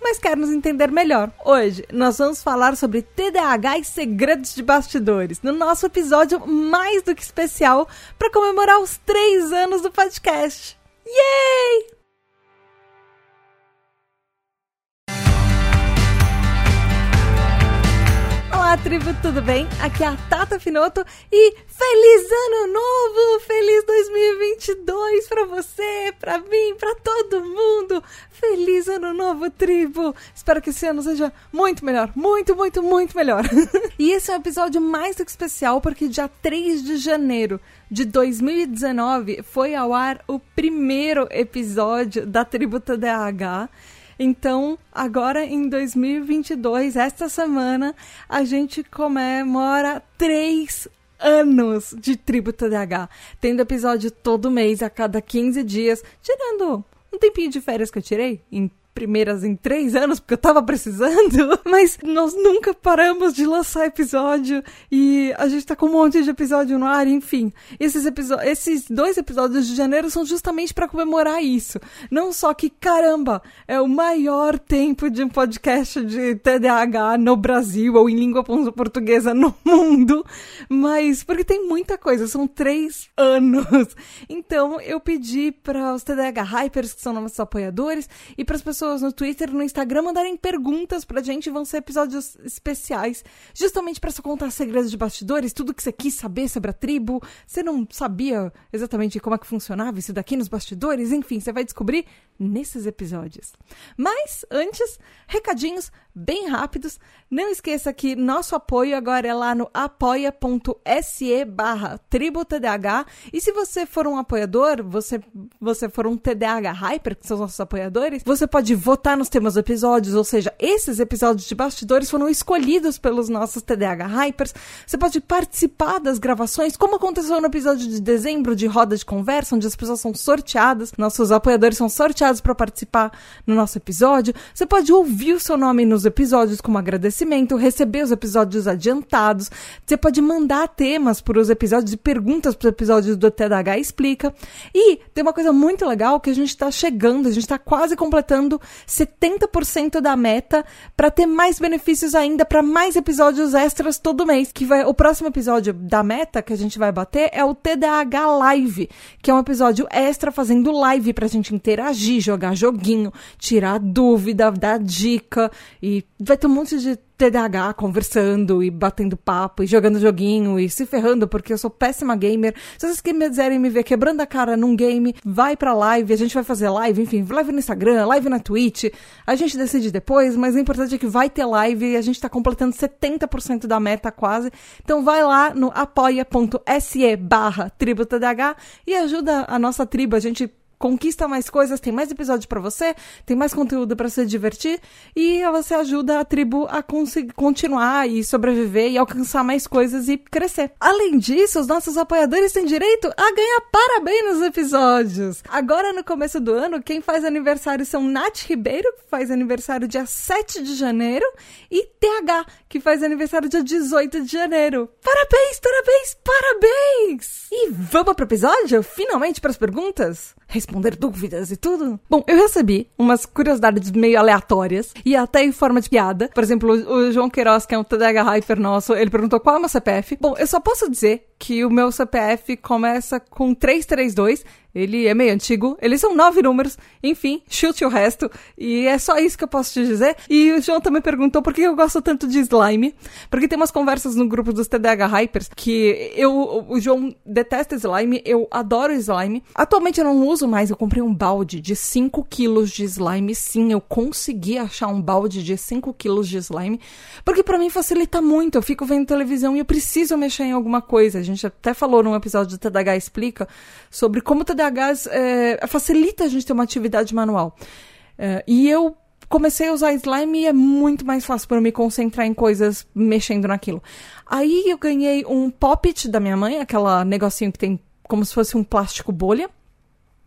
mas quer nos entender melhor. Hoje nós vamos falar sobre TDAH e segredos de bastidores, no nosso episódio mais do que especial para comemorar os três anos do podcast. Yay! Olá, tribo, tudo bem? Aqui é a Tata Finoto e feliz ano novo! Feliz 2022 para você, para mim, para todo mundo! Feliz ano novo, tribo! Espero que esse ano seja muito melhor, muito, muito, muito melhor. e esse é um episódio mais do que especial porque dia 3 de janeiro de 2019 foi ao ar o primeiro episódio da Tribo TDAH. Então, agora em 2022, esta semana, a gente comemora três anos de Tribo TDAH, tendo episódio todo mês, a cada 15 dias, tirando um tempinho de férias que eu tirei em primeiras em três anos, porque eu tava precisando, mas nós nunca paramos de lançar episódio e a gente tá com um monte de episódio no ar, enfim. Esses, esses dois episódios de janeiro são justamente para comemorar isso. Não só que, caramba, é o maior tempo de um podcast de TDAH no Brasil ou em língua portuguesa no mundo, mas porque tem muita coisa, são três anos. Então eu pedi para os TDAH Hypers, que são nossos apoiadores, e para as pessoas pessoas no Twitter, no Instagram mandarem perguntas pra gente. Vão ser episódios especiais, justamente para só contar segredos de bastidores, tudo que você quis saber sobre a tribo. Você não sabia exatamente como é que funcionava isso daqui nos bastidores, enfim, você vai descobrir nesses episódios. Mas antes, recadinhos bem rápidos. Não esqueça que nosso apoio agora é lá no apoia.se barra tributdh. E se você for um apoiador, você, você for um TDAH Hyper, que são os nossos apoiadores, você pode votar nos temas do episódios, ou seja, esses episódios de bastidores foram escolhidos pelos nossos TDAH Hypers. Você pode participar das gravações, como aconteceu no episódio de dezembro de Roda de Conversa, onde as pessoas são sorteadas, nossos apoiadores são sorteados para participar no nosso episódio. Você pode ouvir o seu nome nos episódios como agradecimento, receber os episódios adiantados. Você pode mandar temas para os episódios e perguntas para os episódios do TDH Explica. E tem uma coisa muito legal que a gente está chegando, a gente está quase completando 70% da meta para ter mais benefícios ainda, para mais episódios extras todo mês. Que vai, o próximo episódio da meta que a gente vai bater é o TDH Live, que é um episódio extra fazendo live para a gente interagir, jogar joguinho, tirar dúvida, dar dica e vai ter um monte de TDAH conversando e batendo papo e jogando joguinho e se ferrando porque eu sou péssima gamer. Se vocês quiserem me ver quebrando a cara num game, vai pra live, a gente vai fazer live, enfim, live no Instagram, live na Twitch. A gente decide depois, mas o importante é que vai ter live e a gente tá completando 70% da meta quase. Então vai lá no apoia.se barra tribo TDAH e ajuda a nossa tribo. A gente conquista mais coisas, tem mais episódios para você, tem mais conteúdo para se divertir e você ajuda a tribo a continuar e sobreviver e alcançar mais coisas e crescer. Além disso, os nossos apoiadores têm direito a ganhar parabéns nos episódios. Agora no começo do ano, quem faz aniversário são Nath Ribeiro, que faz aniversário dia 7 de janeiro, e TH, que faz aniversário dia 18 de janeiro. Parabéns, parabéns, parabéns! E vamos pro episódio? Finalmente para as perguntas? Responder dúvidas e tudo. Bom, eu recebi umas curiosidades meio aleatórias e até em forma de piada. Por exemplo, o João Queiroz, que é um TDH Hyper nosso, ele perguntou qual é o meu CPF. Bom, eu só posso dizer que o meu CPF começa com 332 ele é meio antigo, eles são nove números, enfim, chute o resto. E é só isso que eu posso te dizer. E o João também perguntou por que eu gosto tanto de slime. Porque tem umas conversas no grupo dos TDH Hypers que eu, o João detesta slime, eu adoro slime. Atualmente eu não uso mais, eu comprei um balde de 5 quilos de slime. Sim, eu consegui achar um balde de 5 quilos de slime. Porque para mim facilita muito, eu fico vendo televisão e eu preciso mexer em alguma coisa. Gente até falou num episódio do TDH Explica sobre como o TDH TDAHs é, facilita a gente ter uma atividade manual. É, e eu comecei a usar slime e é muito mais fácil para eu me concentrar em coisas mexendo naquilo. Aí eu ganhei um poppet da minha mãe, aquela negocinho que tem como se fosse um plástico bolha.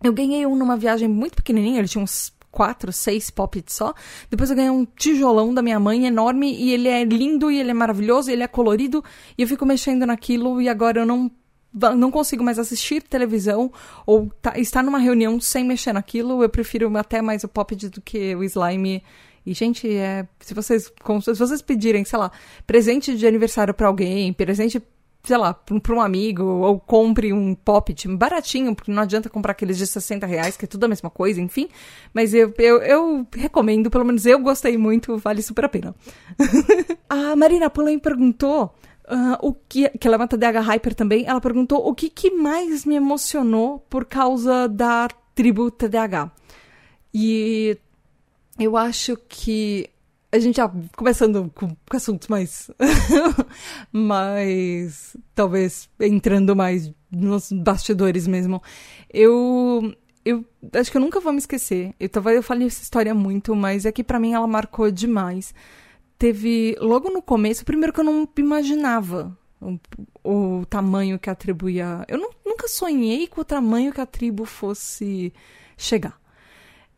Eu ganhei um numa viagem muito pequenininha, ele tinha uns quatro, seis poppets só. Depois eu ganhei um tijolão da minha mãe enorme e ele é lindo e ele é maravilhoso, e ele é colorido e eu fico mexendo naquilo e agora eu não não consigo mais assistir televisão ou tá, estar numa reunião sem mexer naquilo. Eu prefiro até mais o Poppet do que o slime. E, gente, é, se vocês, se vocês pedirem, sei lá, presente de aniversário para alguém, presente sei lá, para um amigo, ou compre um poppet baratinho, porque não adianta comprar aqueles de 60 reais, que é tudo a mesma coisa, enfim. Mas eu, eu, eu recomendo, pelo menos eu gostei muito, vale super a pena. a Marina Pullen perguntou. Uh, o que, que ela é uma Hyper também, ela perguntou o que, que mais me emocionou por causa da tribo TDAH. E eu acho que a gente já começando com, com assuntos mais. mais. talvez entrando mais nos bastidores mesmo. Eu. Eu acho que eu nunca vou me esquecer. Eu, talvez eu falei essa história muito, mas é que para mim ela marcou demais. Teve. Logo no começo, primeiro que eu não imaginava o, o tamanho que a tribo ia. Eu não, nunca sonhei com o tamanho que a tribo fosse chegar.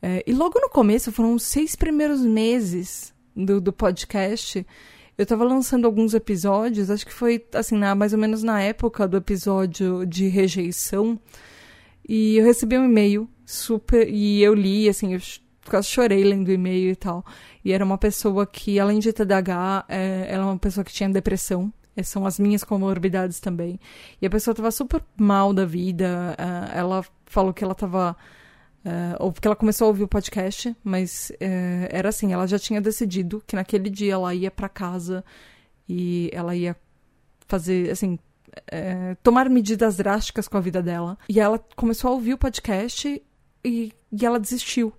É, e logo no começo, foram os seis primeiros meses do, do podcast, eu tava lançando alguns episódios, acho que foi assim, na, mais ou menos na época do episódio de rejeição. E eu recebi um e-mail super. E eu li, assim, eu quase chorei lendo o e-mail e tal. E era uma pessoa que, além de TDAH, é, ela é uma pessoa que tinha depressão. São as minhas comorbidades também. E a pessoa tava super mal da vida. Uh, ela falou que ela tava Uh, ou porque ela começou a ouvir o podcast, mas uh, era assim, ela já tinha decidido que naquele dia ela ia para casa e ela ia fazer, assim, uh, tomar medidas drásticas com a vida dela. E ela começou a ouvir o podcast e, e ela desistiu,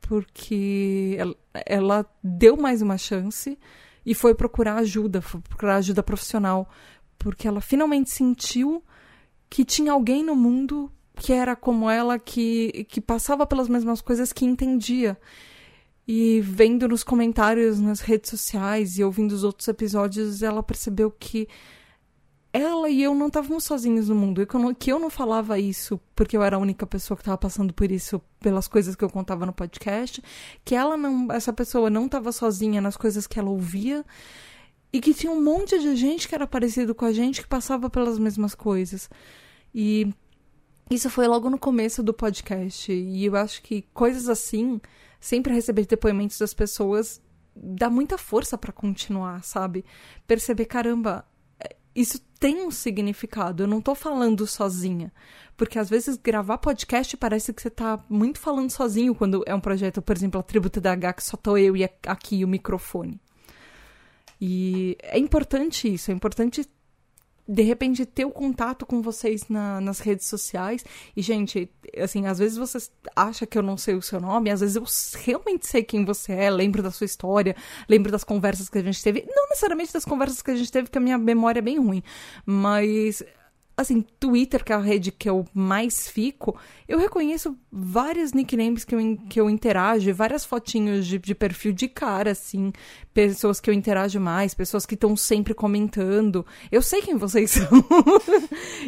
porque ela, ela deu mais uma chance e foi procurar ajuda, foi procurar ajuda profissional, porque ela finalmente sentiu que tinha alguém no mundo que era como ela, que, que passava pelas mesmas coisas, que entendia. E vendo nos comentários nas redes sociais e ouvindo os outros episódios, ela percebeu que ela e eu não estávamos sozinhos no mundo. E que eu, não, que eu não falava isso porque eu era a única pessoa que estava passando por isso, pelas coisas que eu contava no podcast. Que ela não, essa pessoa não estava sozinha nas coisas que ela ouvia. E que tinha um monte de gente que era parecido com a gente que passava pelas mesmas coisas. E isso foi logo no começo do podcast. E eu acho que coisas assim, sempre receber depoimentos das pessoas, dá muita força para continuar, sabe? Perceber, caramba, é, isso tem um significado. Eu não tô falando sozinha. Porque às vezes gravar podcast parece que você tá muito falando sozinho quando é um projeto, por exemplo, a Tributo da H, que só tô eu e aqui o microfone. E é importante isso, é importante de repente ter o contato com vocês na, nas redes sociais. E, gente, assim, às vezes você acha que eu não sei o seu nome, às vezes eu realmente sei quem você é, lembro da sua história, lembro das conversas que a gente teve. Não necessariamente das conversas que a gente teve, porque a minha memória é bem ruim. Mas assim, Twitter, que é a rede que eu mais fico, eu reconheço vários nicknames que eu, que eu interajo, várias fotinhos de, de perfil de cara, assim, pessoas que eu interajo mais, pessoas que estão sempre comentando. Eu sei quem vocês são.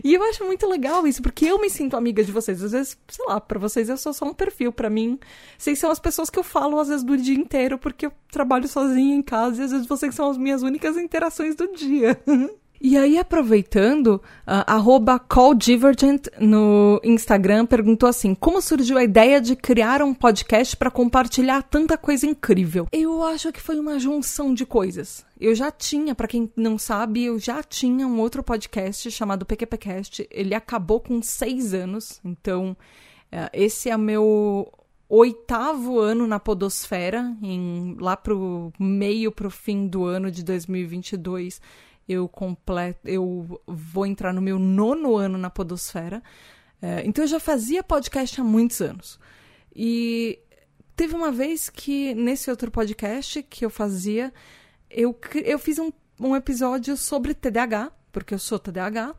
e eu acho muito legal isso, porque eu me sinto amiga de vocês. Às vezes, sei lá, para vocês eu sou só um perfil, para mim, vocês são as pessoas que eu falo às vezes do dia inteiro, porque eu trabalho sozinha em casa e às vezes vocês são as minhas únicas interações do dia. E aí, aproveitando, uh, calldivergent no Instagram perguntou assim: como surgiu a ideia de criar um podcast para compartilhar tanta coisa incrível? Eu acho que foi uma junção de coisas. Eu já tinha, para quem não sabe, eu já tinha um outro podcast chamado PQPcast. Ele acabou com seis anos, então uh, esse é meu oitavo ano na podosfera, em, lá pro meio pro fim do ano de 2022 eu completo, eu vou entrar no meu nono ano na Podosfera. É, então eu já fazia podcast há muitos anos. E teve uma vez que, nesse outro podcast que eu fazia, eu, eu fiz um, um episódio sobre TDAH, porque eu sou TDAH. Uh,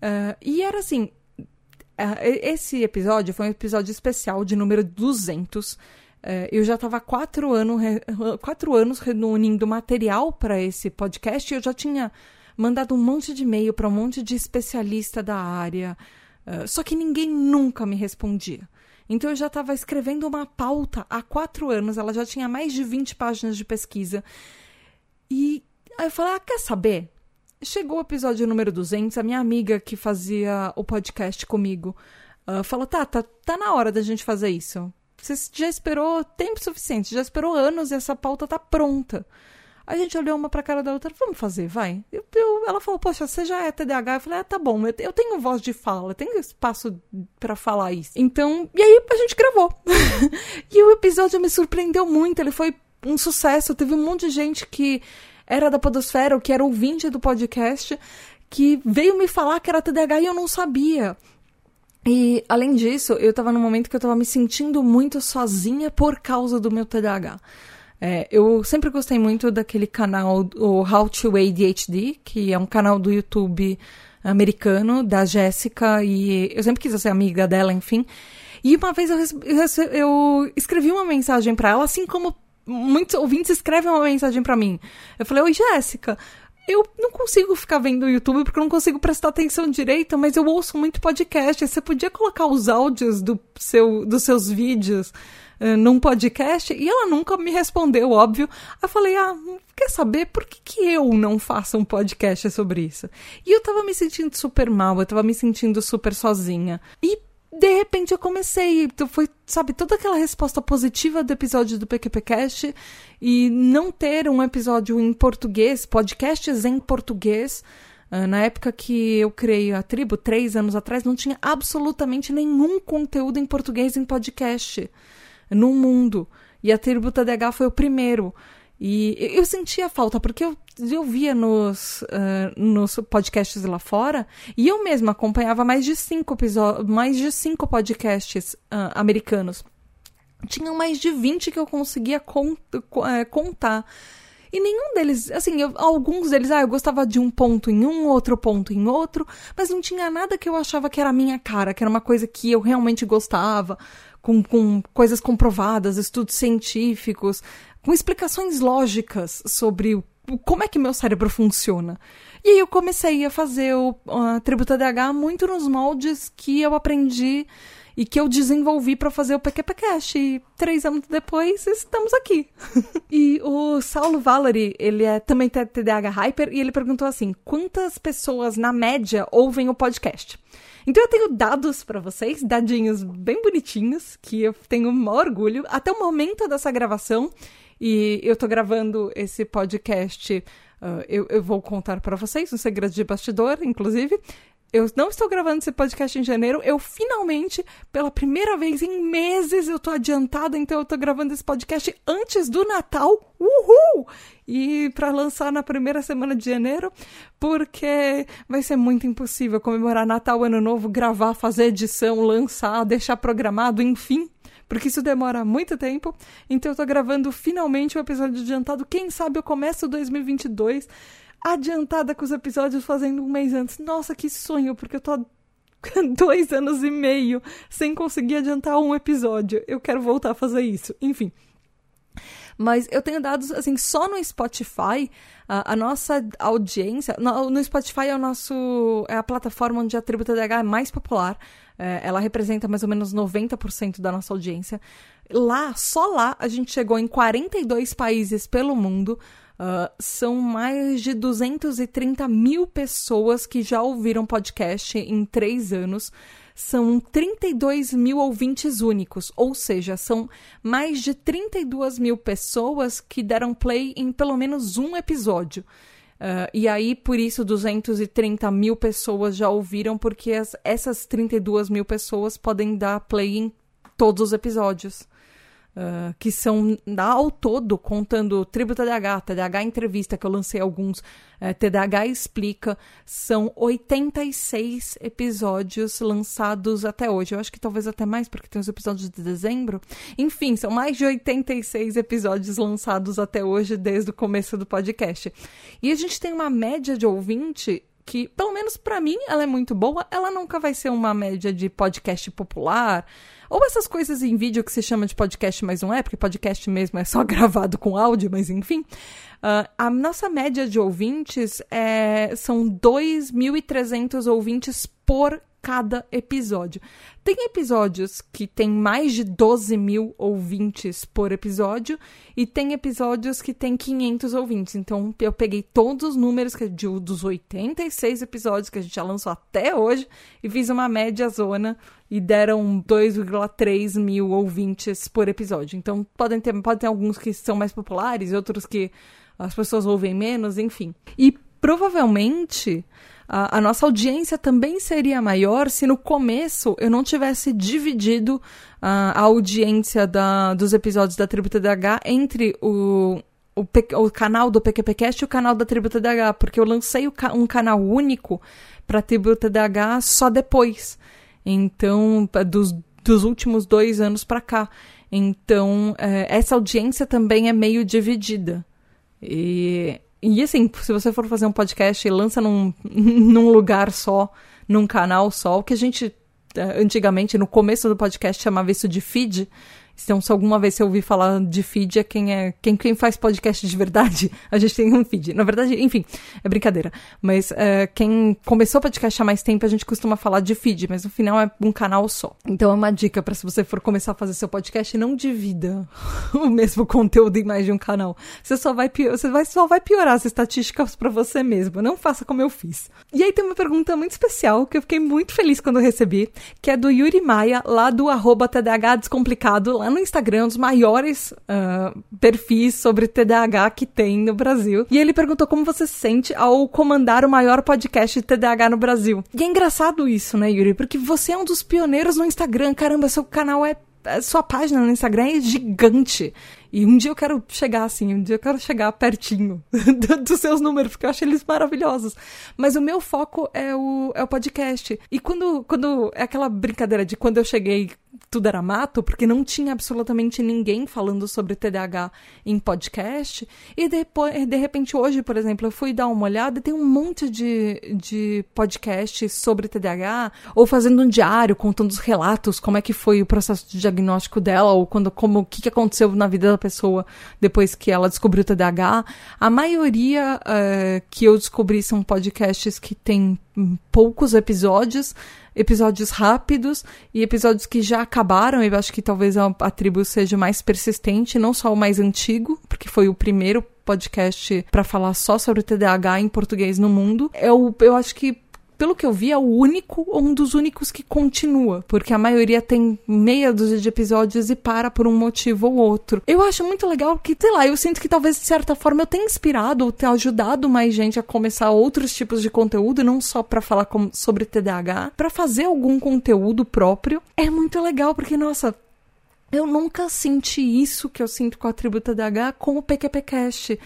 é, e era assim: uh, esse episódio foi um episódio especial de número 200. É, eu já estava quatro, ano, quatro anos reunindo material para esse podcast e eu já tinha mandado um monte de e-mail para um monte de especialista da área. Uh, só que ninguém nunca me respondia. Então eu já estava escrevendo uma pauta há quatro anos, ela já tinha mais de 20 páginas de pesquisa. E aí eu falei: ah, quer saber? Chegou o episódio número 200, a minha amiga que fazia o podcast comigo uh, falou: tá, tá, tá na hora da gente fazer isso. Você já esperou tempo suficiente, já esperou anos e essa pauta tá pronta. A gente olhou uma pra cara da outra, vamos fazer, vai. Eu, eu, ela falou, poxa, você já é TDAH? Eu falei, ah, tá bom, eu, eu tenho voz de fala, tenho espaço para falar isso. Então, e aí a gente gravou. e o episódio me surpreendeu muito, ele foi um sucesso. Teve um monte de gente que era da Podosfera, ou que era ouvinte do podcast, que veio me falar que era TDAH e eu não sabia. E, além disso, eu tava num momento que eu tava me sentindo muito sozinha por causa do meu TDAH. É, eu sempre gostei muito daquele canal, o How to ADHD, que é um canal do YouTube americano, da Jéssica, e eu sempre quis ser amiga dela, enfim. E uma vez eu, eu, eu escrevi uma mensagem para ela, assim como muitos ouvintes escrevem uma mensagem para mim. Eu falei: Oi, Jéssica. Eu não consigo ficar vendo o YouTube porque eu não consigo prestar atenção direito, mas eu ouço muito podcast. Você podia colocar os áudios do seu, dos seus vídeos eh, num podcast e ela nunca me respondeu, óbvio. Eu falei, ah, quer saber por que, que eu não faço um podcast sobre isso? E eu tava me sentindo super mal, eu tava me sentindo super sozinha. E de repente eu comecei, foi, sabe, toda aquela resposta positiva do episódio do PQPcast e não ter um episódio em português, podcasts em português. Uh, na época que eu criei a tribo, três anos atrás, não tinha absolutamente nenhum conteúdo em português em podcast no mundo. E a Tributa DH foi o primeiro. E eu sentia falta, porque eu, eu via nos, uh, nos podcasts lá fora, e eu mesma acompanhava mais de cinco episódios, mais de cinco podcasts uh, americanos. Tinham mais de 20 que eu conseguia cont uh, contar. E nenhum deles, assim, eu, alguns deles, ah, eu gostava de um ponto em um, outro ponto em outro, mas não tinha nada que eu achava que era a minha cara, que era uma coisa que eu realmente gostava com, com coisas comprovadas, estudos científicos, com explicações lógicas sobre o, como é que meu cérebro funciona. E aí eu comecei a fazer o a Tributa DH muito nos moldes que eu aprendi e que eu desenvolvi para fazer o PQPcast. E três anos depois, estamos aqui. e o Saulo Valery, ele é também TDAH Hyper, e ele perguntou assim, quantas pessoas, na média, ouvem o podcast? Então eu tenho dados para vocês, dadinhos bem bonitinhos, que eu tenho um orgulho. Até o momento dessa gravação, e eu tô gravando esse podcast, uh, eu, eu vou contar para vocês, um segredo de bastidor, inclusive. Eu não estou gravando esse podcast em janeiro. Eu finalmente, pela primeira vez em meses, eu tô adiantada, então eu tô gravando esse podcast antes do Natal. Uhul! E para lançar na primeira semana de janeiro, porque vai ser muito impossível comemorar Natal, Ano Novo, gravar, fazer edição, lançar, deixar programado, enfim porque isso demora muito tempo. Então eu tô gravando finalmente o um episódio adiantado. Quem sabe eu começo 2022 adiantada com os episódios fazendo um mês antes. Nossa, que sonho, porque eu tô dois anos e meio sem conseguir adiantar um episódio. Eu quero voltar a fazer isso. Enfim. Mas eu tenho dados, assim, só no Spotify, a, a nossa audiência. No, no, Spotify é, o nosso, é a plataforma onde a Tributa DH é mais popular. É, ela representa mais ou menos 90% da nossa audiência. Lá, só lá, a gente chegou em 42 países pelo mundo. Uh, são mais de 230 mil pessoas que já ouviram podcast em três anos. São 32 mil ouvintes únicos, ou seja, são mais de 32 mil pessoas que deram play em pelo menos um episódio. Uh, e aí, por isso, 230 mil pessoas já ouviram, porque as, essas 32 mil pessoas podem dar play em todos os episódios. Uh, que são ao todo, contando Tribo TDAH, TDAH Entrevista, que eu lancei alguns, uh, é, TDAH Explica, são 86 episódios lançados até hoje. Eu acho que talvez até mais, porque tem os episódios de dezembro. Enfim, são mais de 86 episódios lançados até hoje, desde o começo do podcast. E a gente tem uma média de ouvinte que, pelo menos para mim, ela é muito boa. Ela nunca vai ser uma média de podcast popular. Ou essas coisas em vídeo que se chama de podcast, mas não é, porque podcast mesmo é só gravado com áudio, mas enfim. Uh, a nossa média de ouvintes é, são 2.300 ouvintes por cada episódio. Tem episódios que tem mais de 12 mil ouvintes por episódio e tem episódios que tem 500 ouvintes. Então eu peguei todos os números que, de, dos 86 episódios que a gente já lançou até hoje e fiz uma média zona e deram 2,3 mil ouvintes por episódio. Então podem ter, pode ter alguns que são mais populares, outros que as pessoas ouvem menos, enfim. E provavelmente a, a, nossa audiência também seria maior se no começo eu não tivesse dividido a, a audiência da, dos episódios da Tributa DH entre o, o, o, canal do PQPcast e o canal da Tributa DH, porque eu lancei um canal único para a Tributa DH só depois. Então, dos, dos últimos dois anos para cá. Então, é, essa audiência também é meio dividida. E e assim, se você for fazer um podcast e lança num, num lugar só, num canal só, o que a gente eh, antigamente, no começo do podcast, chamava isso de feed, então, se alguma vez você ouvir falar de feed, é quem é quem, quem faz podcast de verdade, a gente tem um feed. Na verdade, enfim, é brincadeira. Mas uh, quem começou podcast há mais tempo, a gente costuma falar de feed, mas no final é um canal só. Então é uma dica para se você for começar a fazer seu podcast, não divida o mesmo conteúdo em mais de um canal. Você só vai, você vai, só vai piorar as estatísticas para você mesmo. Não faça como eu fiz. E aí tem uma pergunta muito especial que eu fiquei muito feliz quando recebi, que é do Yuri Maia, lá do arroba TDH Descomplicado, lá no Instagram, um dos maiores uh, perfis sobre TDAH que tem no Brasil. E ele perguntou como você se sente ao comandar o maior podcast de TDAH no Brasil. E é engraçado isso, né, Yuri? Porque você é um dos pioneiros no Instagram. Caramba, seu canal é. Sua página no Instagram é gigante. E um dia eu quero chegar assim, um dia eu quero chegar pertinho dos seus números, porque eu acho eles maravilhosos. Mas o meu foco é o, é o podcast. E quando, quando. É aquela brincadeira de quando eu cheguei tudo era mato, porque não tinha absolutamente ninguém falando sobre TDAH em podcast. E depois, de repente, hoje, por exemplo, eu fui dar uma olhada e tem um monte de, de podcasts sobre TDAH, ou fazendo um diário, contando os relatos, como é que foi o processo de diagnóstico dela, ou quando, como, o que, aconteceu na vida da pessoa depois que ela descobriu TDAH. A maioria uh, que eu descobri são podcasts que têm poucos episódios, episódios rápidos e episódios que já acabaram. Eu acho que talvez a, a tribo seja mais persistente, não só o mais antigo, porque foi o primeiro podcast para falar só sobre o TDAH em português no mundo. Eu, eu acho que pelo que eu vi, é o único ou um dos únicos que continua, porque a maioria tem meia dúzia de episódios e para por um motivo ou outro. Eu acho muito legal que, sei lá, eu sinto que talvez de certa forma eu tenha inspirado ou tenha ajudado mais gente a começar outros tipos de conteúdo, não só para falar com, sobre TDAH, para fazer algum conteúdo próprio. É muito legal, porque, nossa, eu nunca senti isso que eu sinto com a tribo TDAH com o PQPcast.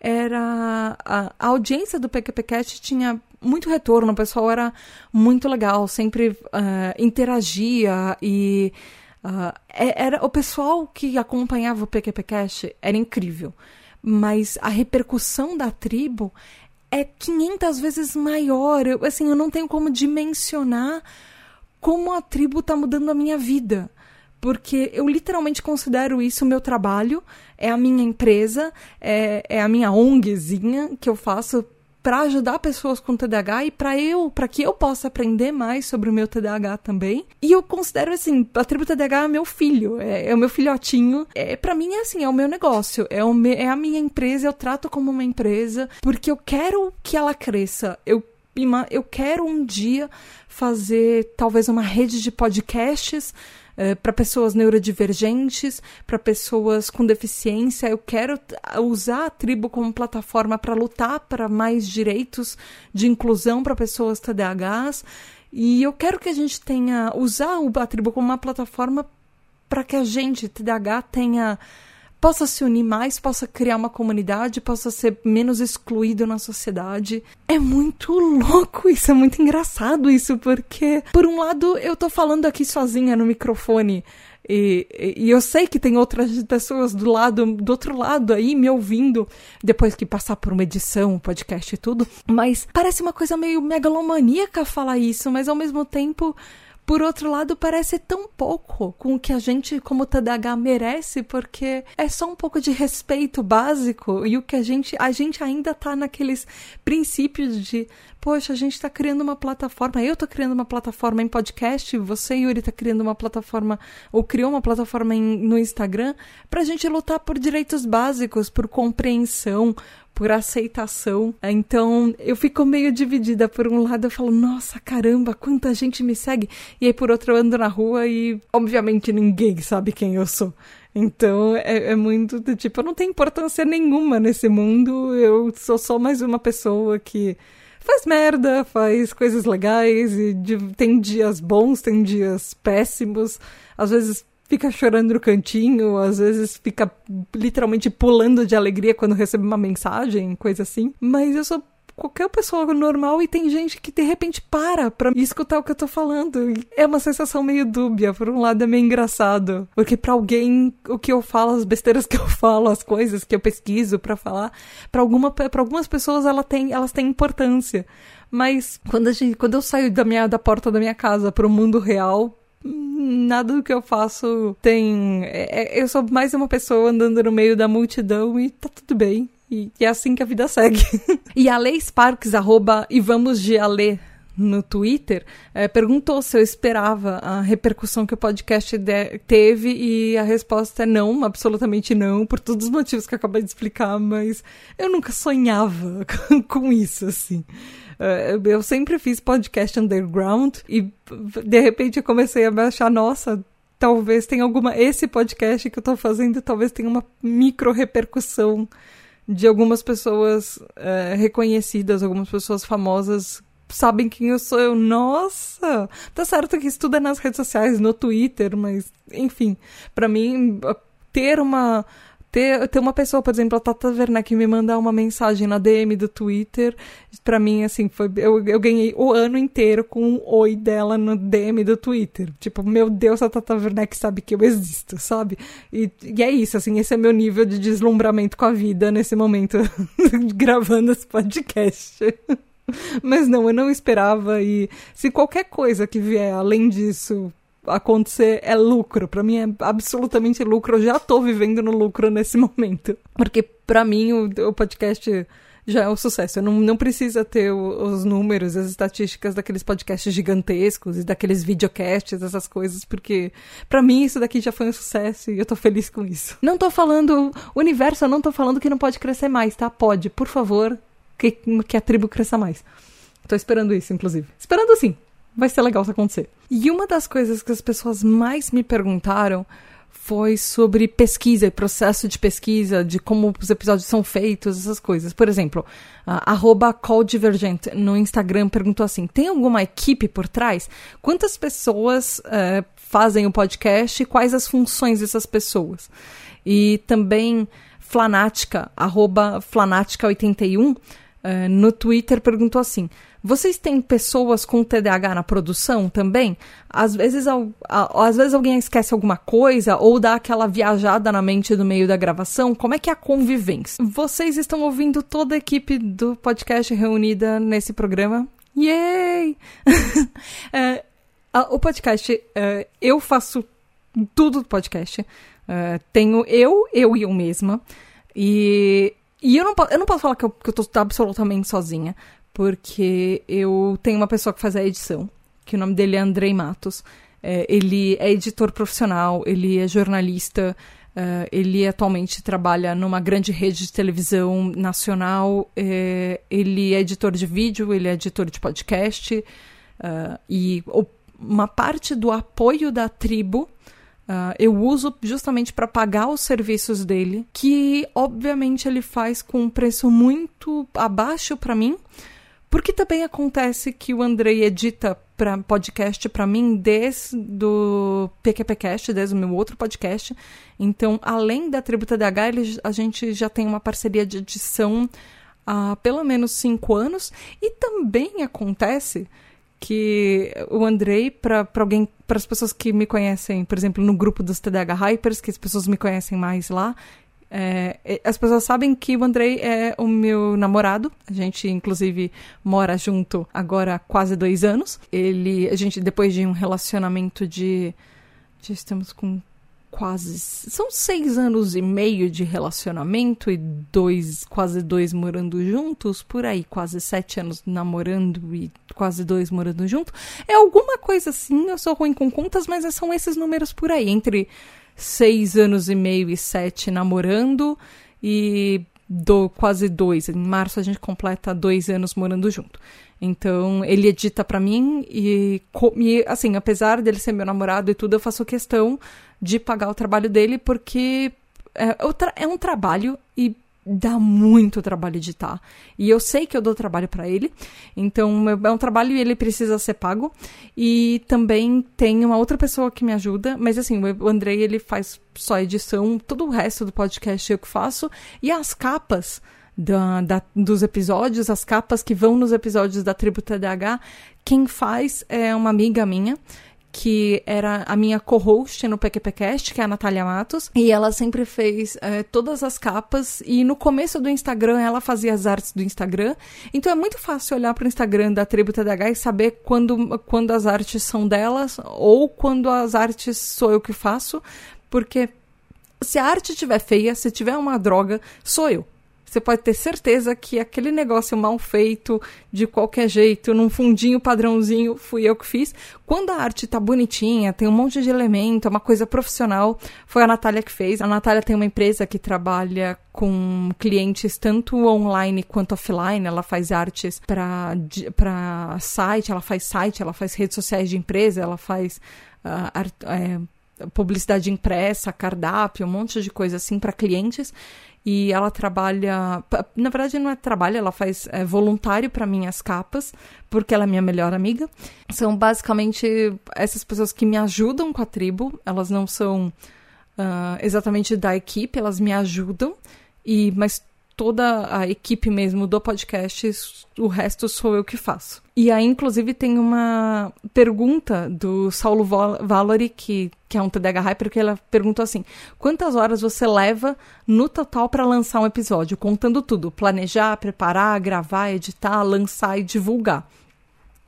Era a, a audiência do PQPcast tinha muito retorno, o pessoal era muito legal, sempre uh, interagia e uh, era o pessoal que acompanhava o PQPcast era incrível, mas a repercussão da tribo é 500 vezes maior. Eu, assim, eu não tenho como dimensionar como a tribo está mudando a minha vida. Porque eu literalmente considero isso o meu trabalho, é a minha empresa, é, é a minha ONGzinha que eu faço para ajudar pessoas com TDAH e para eu, para que eu possa aprender mais sobre o meu TDAH também. E eu considero assim, a tribo TDAH é meu filho, é, é o meu filhotinho. É para mim é assim, é o meu negócio, é o me, é a minha empresa, eu trato como uma empresa porque eu quero que ela cresça. Eu eu quero um dia fazer talvez uma rede de podcasts eh, para pessoas neurodivergentes, para pessoas com deficiência. Eu quero usar a tribo como plataforma para lutar para mais direitos de inclusão para pessoas TDAHs. E eu quero que a gente tenha usar a tribo como uma plataforma para que a gente TDAH tenha possa se unir mais, possa criar uma comunidade, possa ser menos excluído na sociedade. É muito louco isso, é muito engraçado isso, porque, por um lado, eu tô falando aqui sozinha no microfone E, e, eu sei que tem outras pessoas do lado, do outro lado aí me ouvindo depois que passar por uma edição, podcast e tudo. Mas parece uma coisa meio megalomaníaca falar isso, mas ao mesmo tempo por outro lado, parece tão pouco com o que a gente, como TDAH, merece, porque é só um pouco de respeito básico e o que a gente, a gente ainda tá naqueles princípios de, poxa, a gente tá criando uma plataforma, eu tô criando uma plataforma em podcast, você, Yuri, tá criando uma plataforma, ou criou uma plataforma em, no Instagram, pra gente lutar por direitos básicos, por compreensão, por aceitação. Então eu fico meio dividida. Por um lado eu falo, nossa, caramba, quanta gente me segue. E aí por outro eu ando na rua e obviamente ninguém sabe quem eu sou. Então é, é muito do tipo, eu não tenho importância nenhuma nesse mundo. Eu sou só mais uma pessoa que faz merda, faz coisas legais e de, tem dias bons, tem dias péssimos. Às vezes fica chorando no cantinho, às vezes fica literalmente pulando de alegria quando recebe uma mensagem, coisa assim. Mas eu sou qualquer pessoa normal e tem gente que de repente para pra escutar o que eu tô falando. É uma sensação meio dúbia. Por um lado é meio engraçado, porque para alguém o que eu falo, as besteiras que eu falo, as coisas que eu pesquiso para falar, para alguma para algumas pessoas ela tem, elas têm importância. Mas quando, a gente, quando eu saio da minha da porta da minha casa para o mundo real, nada do que eu faço tem. É, é, eu sou mais uma pessoa andando no meio da multidão e tá tudo bem. E, e é assim que a vida segue. e a Lei Sparks, arroba e vamos de Ale no Twitter, é, perguntou se eu esperava a repercussão que o podcast teve e a resposta é não, absolutamente não, por todos os motivos que eu acabei de explicar, mas eu nunca sonhava com isso, assim. Uh, eu sempre fiz podcast underground e de repente eu comecei a achar, nossa, talvez tenha alguma. Esse podcast que eu tô fazendo talvez tenha uma micro repercussão de algumas pessoas uh, reconhecidas, algumas pessoas famosas sabem quem eu sou. Eu, nossa! Tá certo que isso tudo é nas redes sociais, no Twitter, mas, enfim, para mim, ter uma ter, ter uma pessoa, por exemplo, a Tata Werneck, me mandar uma mensagem na DM do Twitter, para mim, assim, foi, eu, eu ganhei o ano inteiro com um oi dela no DM do Twitter. Tipo, meu Deus, a Tata Werneck sabe que eu existo, sabe? E, e é isso, assim, esse é meu nível de deslumbramento com a vida nesse momento, gravando esse podcast. Mas não, eu não esperava e se qualquer coisa que vier além disso acontecer é lucro. Para mim é absolutamente lucro. Eu já tô vivendo no lucro nesse momento. Porque para mim o, o, podcast já é um sucesso. Eu não, não precisa ter o, os números, as estatísticas daqueles podcasts gigantescos e daqueles videocasts, essas coisas, porque para mim isso daqui já foi um sucesso e eu tô feliz com isso. Não tô falando, o universo, eu não tô falando que não pode crescer mais, tá? Pode, por favor, que, que a tribo cresça mais. Tô esperando isso, inclusive. Esperando sim vai ser legal isso acontecer. E uma das coisas que as pessoas mais me perguntaram foi sobre pesquisa e processo de pesquisa, de como os episódios são feitos, essas coisas. Por exemplo, uh, calldivergent no Instagram perguntou assim: tem alguma equipe por trás? Quantas pessoas uh, fazem o podcast e quais as funções dessas pessoas? E também Flanática, arroba Flanática81, uh, no Twitter perguntou assim: vocês têm pessoas com TDAH na produção também? Às vezes, às vezes alguém esquece alguma coisa ou dá aquela viajada na mente no meio da gravação. Como é que é a convivência? Vocês estão ouvindo toda a equipe do podcast reunida nesse programa? Yay! é, o podcast, é, eu faço tudo do podcast. É, tenho eu, eu e eu mesma. E, e eu, não, eu não posso falar que eu, que eu tô absolutamente sozinha porque eu tenho uma pessoa que faz a edição, que o nome dele é Andrei Matos. É, ele é editor profissional, ele é jornalista, uh, ele atualmente trabalha numa grande rede de televisão nacional, é, ele é editor de vídeo, ele é editor de podcast, uh, e o, uma parte do apoio da tribo Uh, eu uso justamente para pagar os serviços dele, que obviamente ele faz com um preço muito abaixo para mim, porque também acontece que o Andrei edita para podcast para mim desde do PQPcast, desde o meu outro podcast. Então, além da Tributa DH, ele, a gente já tem uma parceria de edição há pelo menos cinco anos. E também acontece que o Andrei, para alguém, para as pessoas que me conhecem, por exemplo, no grupo dos TDH Hypers, que as pessoas me conhecem mais lá, é, as pessoas sabem que o Andrei é o meu namorado. A gente, inclusive, mora junto agora há quase dois anos. Ele, a gente, depois de um relacionamento de. Já estamos com quase. São seis anos e meio de relacionamento e dois, quase dois morando juntos, por aí, quase sete anos namorando e quase dois morando junto. É alguma coisa assim, eu sou ruim com contas, mas são esses números por aí, entre seis anos e meio e sete namorando e do, quase dois. Em março a gente completa dois anos morando junto. Então, ele edita para mim e, e, assim, apesar dele ser meu namorado e tudo, eu faço questão de pagar o trabalho dele porque é, é um trabalho e dá muito trabalho editar. E eu sei que eu dou trabalho para ele, então é um trabalho e ele precisa ser pago. E também tem uma outra pessoa que me ajuda, mas assim, o Andrei ele faz só edição, todo o resto do podcast eu que faço. E as capas da, da, dos episódios, as capas que vão nos episódios da Tribo TDH, quem faz é uma amiga minha que era a minha co-host no PQPcast, que é a Natália Matos, e ela sempre fez é, todas as capas, e no começo do Instagram ela fazia as artes do Instagram, então é muito fácil olhar para o Instagram da Tribo TDH e saber quando, quando as artes são delas, ou quando as artes sou eu que faço, porque se a arte estiver feia, se tiver uma droga, sou eu você pode ter certeza que aquele negócio mal feito, de qualquer jeito, num fundinho padrãozinho, fui eu que fiz. Quando a arte tá bonitinha, tem um monte de elemento, é uma coisa profissional, foi a Natália que fez. A Natália tem uma empresa que trabalha com clientes tanto online quanto offline. Ela faz artes para site, ela faz site, ela faz redes sociais de empresa, ela faz uh, art, é, publicidade impressa, cardápio, um monte de coisa assim para clientes. E ela trabalha, na verdade não é trabalho, ela faz é, voluntário para minhas capas, porque ela é minha melhor amiga. São basicamente essas pessoas que me ajudam com a tribo, elas não são uh, exatamente da equipe, elas me ajudam, e mas toda a equipe mesmo do podcast, o resto sou eu que faço. E aí, inclusive, tem uma pergunta do Saulo Valery, que, que é um TDH Hyper, que ela perguntou assim: quantas horas você leva no total para lançar um episódio? Contando tudo: planejar, preparar, gravar, editar, lançar e divulgar.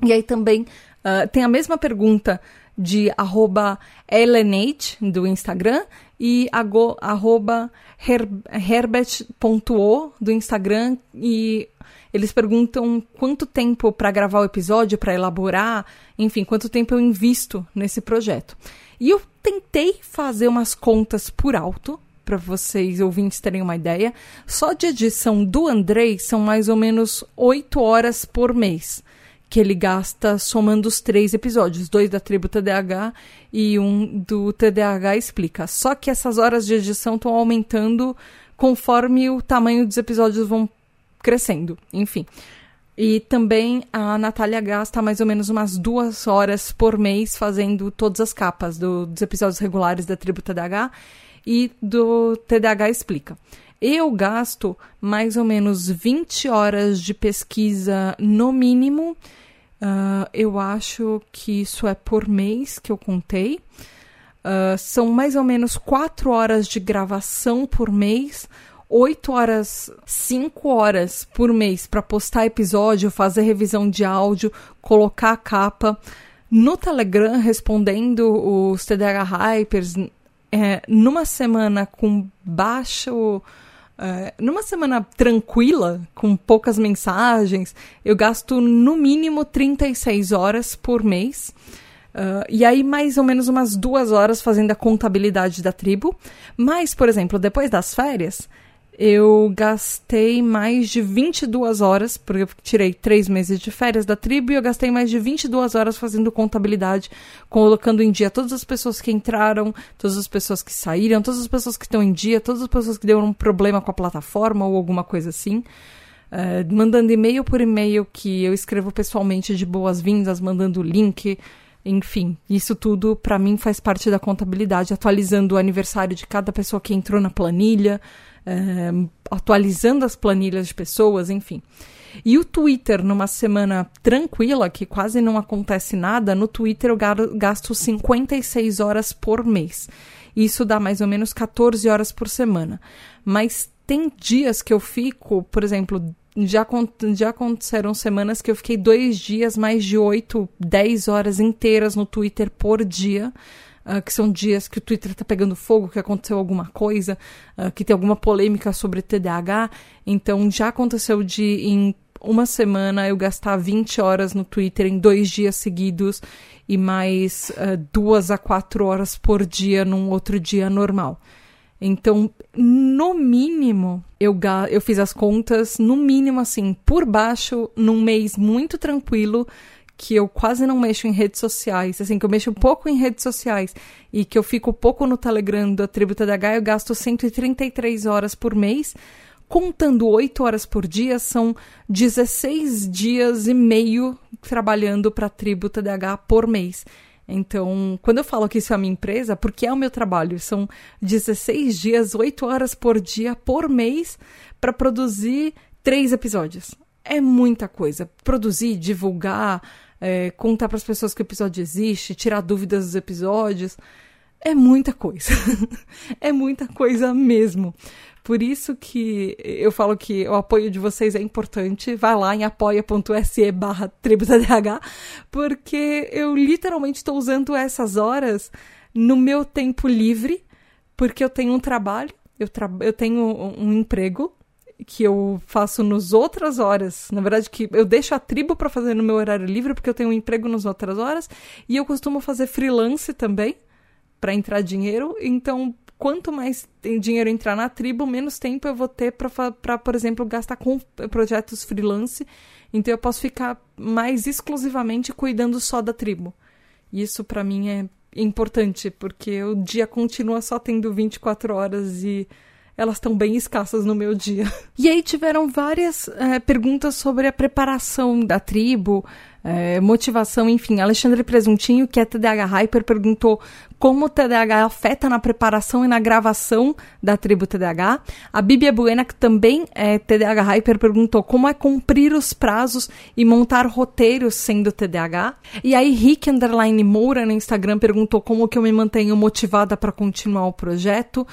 E aí também uh, tem a mesma pergunta de arroba Elenate, do Instagram, e ago, arroba her, herbert.o do Instagram e eles perguntam quanto tempo para gravar o episódio, para elaborar, enfim, quanto tempo eu invisto nesse projeto. E eu tentei fazer umas contas por alto, para vocês ouvintes terem uma ideia. Só de edição do Andrei são mais ou menos 8 horas por mês que ele gasta somando os três episódios, dois da tribo TDAH e um do TDAH Explica. Só que essas horas de edição estão aumentando conforme o tamanho dos episódios vão crescendo, enfim. E também a Natália gasta mais ou menos umas duas horas por mês fazendo todas as capas do, dos episódios regulares da tribo TDAH e do TDAH Explica. Eu gasto mais ou menos 20 horas de pesquisa no mínimo Uh, eu acho que isso é por mês que eu contei. Uh, são mais ou menos quatro horas de gravação por mês, oito horas, cinco horas por mês para postar episódio, fazer revisão de áudio, colocar a capa. No Telegram, respondendo os TDH Hypers, é, numa semana com baixo Uh, numa semana tranquila, com poucas mensagens, eu gasto no mínimo 36 horas por mês. Uh, e aí, mais ou menos umas duas horas fazendo a contabilidade da tribo. Mas, por exemplo, depois das férias, eu gastei mais de 22 horas, porque eu tirei três meses de férias da tribo, e eu gastei mais de 22 horas fazendo contabilidade, colocando em dia todas as pessoas que entraram, todas as pessoas que saíram, todas as pessoas que estão em dia, todas as pessoas que deram um problema com a plataforma ou alguma coisa assim. Uh, mandando e-mail por e-mail que eu escrevo pessoalmente de boas-vindas, mandando link, enfim, isso tudo para mim faz parte da contabilidade, atualizando o aniversário de cada pessoa que entrou na planilha, atualizando as planilhas de pessoas, enfim. E o Twitter, numa semana tranquila, que quase não acontece nada, no Twitter eu gasto 56 horas por mês. Isso dá mais ou menos 14 horas por semana. Mas tem dias que eu fico, por exemplo, já, já aconteceram semanas que eu fiquei dois dias, mais de 8, 10 horas inteiras no Twitter por dia. Uh, que são dias que o Twitter está pegando fogo, que aconteceu alguma coisa, uh, que tem alguma polêmica sobre TDAH. Então já aconteceu de em uma semana eu gastar 20 horas no Twitter em dois dias seguidos e mais uh, duas a quatro horas por dia num outro dia normal. Então, no mínimo, eu, eu fiz as contas, no mínimo, assim, por baixo, num mês muito tranquilo, que eu quase não mexo em redes sociais, assim, que eu mexo pouco em redes sociais e que eu fico pouco no Telegram da Tributa DH, eu gasto 133 horas por mês. Contando 8 horas por dia, são 16 dias e meio trabalhando para a Tributa DH por mês. Então, quando eu falo que isso é a minha empresa, porque é o meu trabalho, são 16 dias, 8 horas por dia, por mês, para produzir três episódios. É muita coisa. Produzir, divulgar, é, contar para as pessoas que o episódio existe, tirar dúvidas dos episódios. É muita coisa. é muita coisa mesmo. Por isso que eu falo que o apoio de vocês é importante. Vai lá em apoia.se barra tributadh, porque eu literalmente estou usando essas horas no meu tempo livre, porque eu tenho um trabalho, eu, tra eu tenho um emprego que eu faço nas outras horas. Na verdade, que eu deixo a tribo para fazer no meu horário livre, porque eu tenho um emprego nas outras horas, e eu costumo fazer freelance também para entrar dinheiro. Então, quanto mais dinheiro entrar na tribo, menos tempo eu vou ter para, por exemplo, gastar com projetos freelance. Então eu posso ficar mais exclusivamente cuidando só da tribo. Isso para mim é importante, porque o dia continua só tendo 24 horas e elas estão bem escassas no meu dia. E aí tiveram várias é, perguntas sobre a preparação da tribo, é, motivação, enfim. Alexandre Presuntinho, que é TDAH Hyper, perguntou como o TDAH afeta na preparação e na gravação da tribo TDAH. A Bíblia Buena, que também é TDAH Hyper, perguntou como é cumprir os prazos e montar roteiros sendo TDAH. E aí Rick Underline Moura no Instagram perguntou como que eu me mantenho motivada para continuar o projeto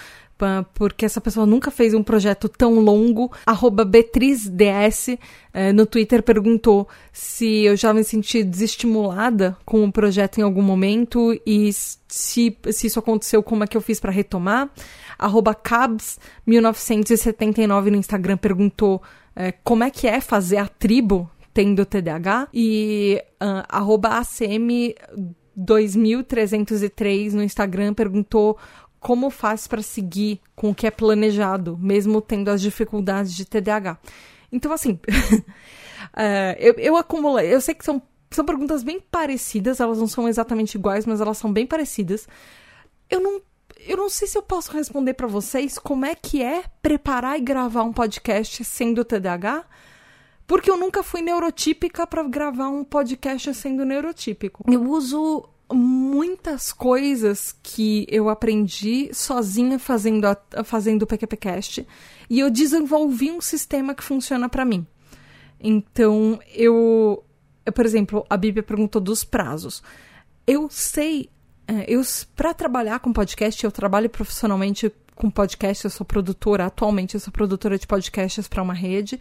porque essa pessoa nunca fez um projeto tão longo. Arroba BetrizDS eh, no Twitter perguntou se eu já me senti desestimulada com o projeto em algum momento e se, se isso aconteceu, como é que eu fiz para retomar. Arroba Cabs1979 no Instagram perguntou eh, como é que é fazer a tribo tendo TDAH. E uh, arroba ACM 2303 no Instagram perguntou como faz para seguir com o que é planejado, mesmo tendo as dificuldades de TDAH. Então, assim, uh, eu, eu. Eu sei que são, são perguntas bem parecidas, elas não são exatamente iguais, mas elas são bem parecidas. Eu não, eu não sei se eu posso responder para vocês como é que é preparar e gravar um podcast sendo TDAH. Porque eu nunca fui neurotípica para gravar um podcast sendo neurotípico. Eu uso muitas coisas que eu aprendi sozinha fazendo fazendo o PQPcast e eu desenvolvi um sistema que funciona para mim. Então, eu, eu, por exemplo, a Bíblia perguntou dos prazos. Eu sei, é, eu para trabalhar com podcast, eu trabalho profissionalmente com podcast, eu sou produtora, atualmente eu sou produtora de podcasts para uma rede.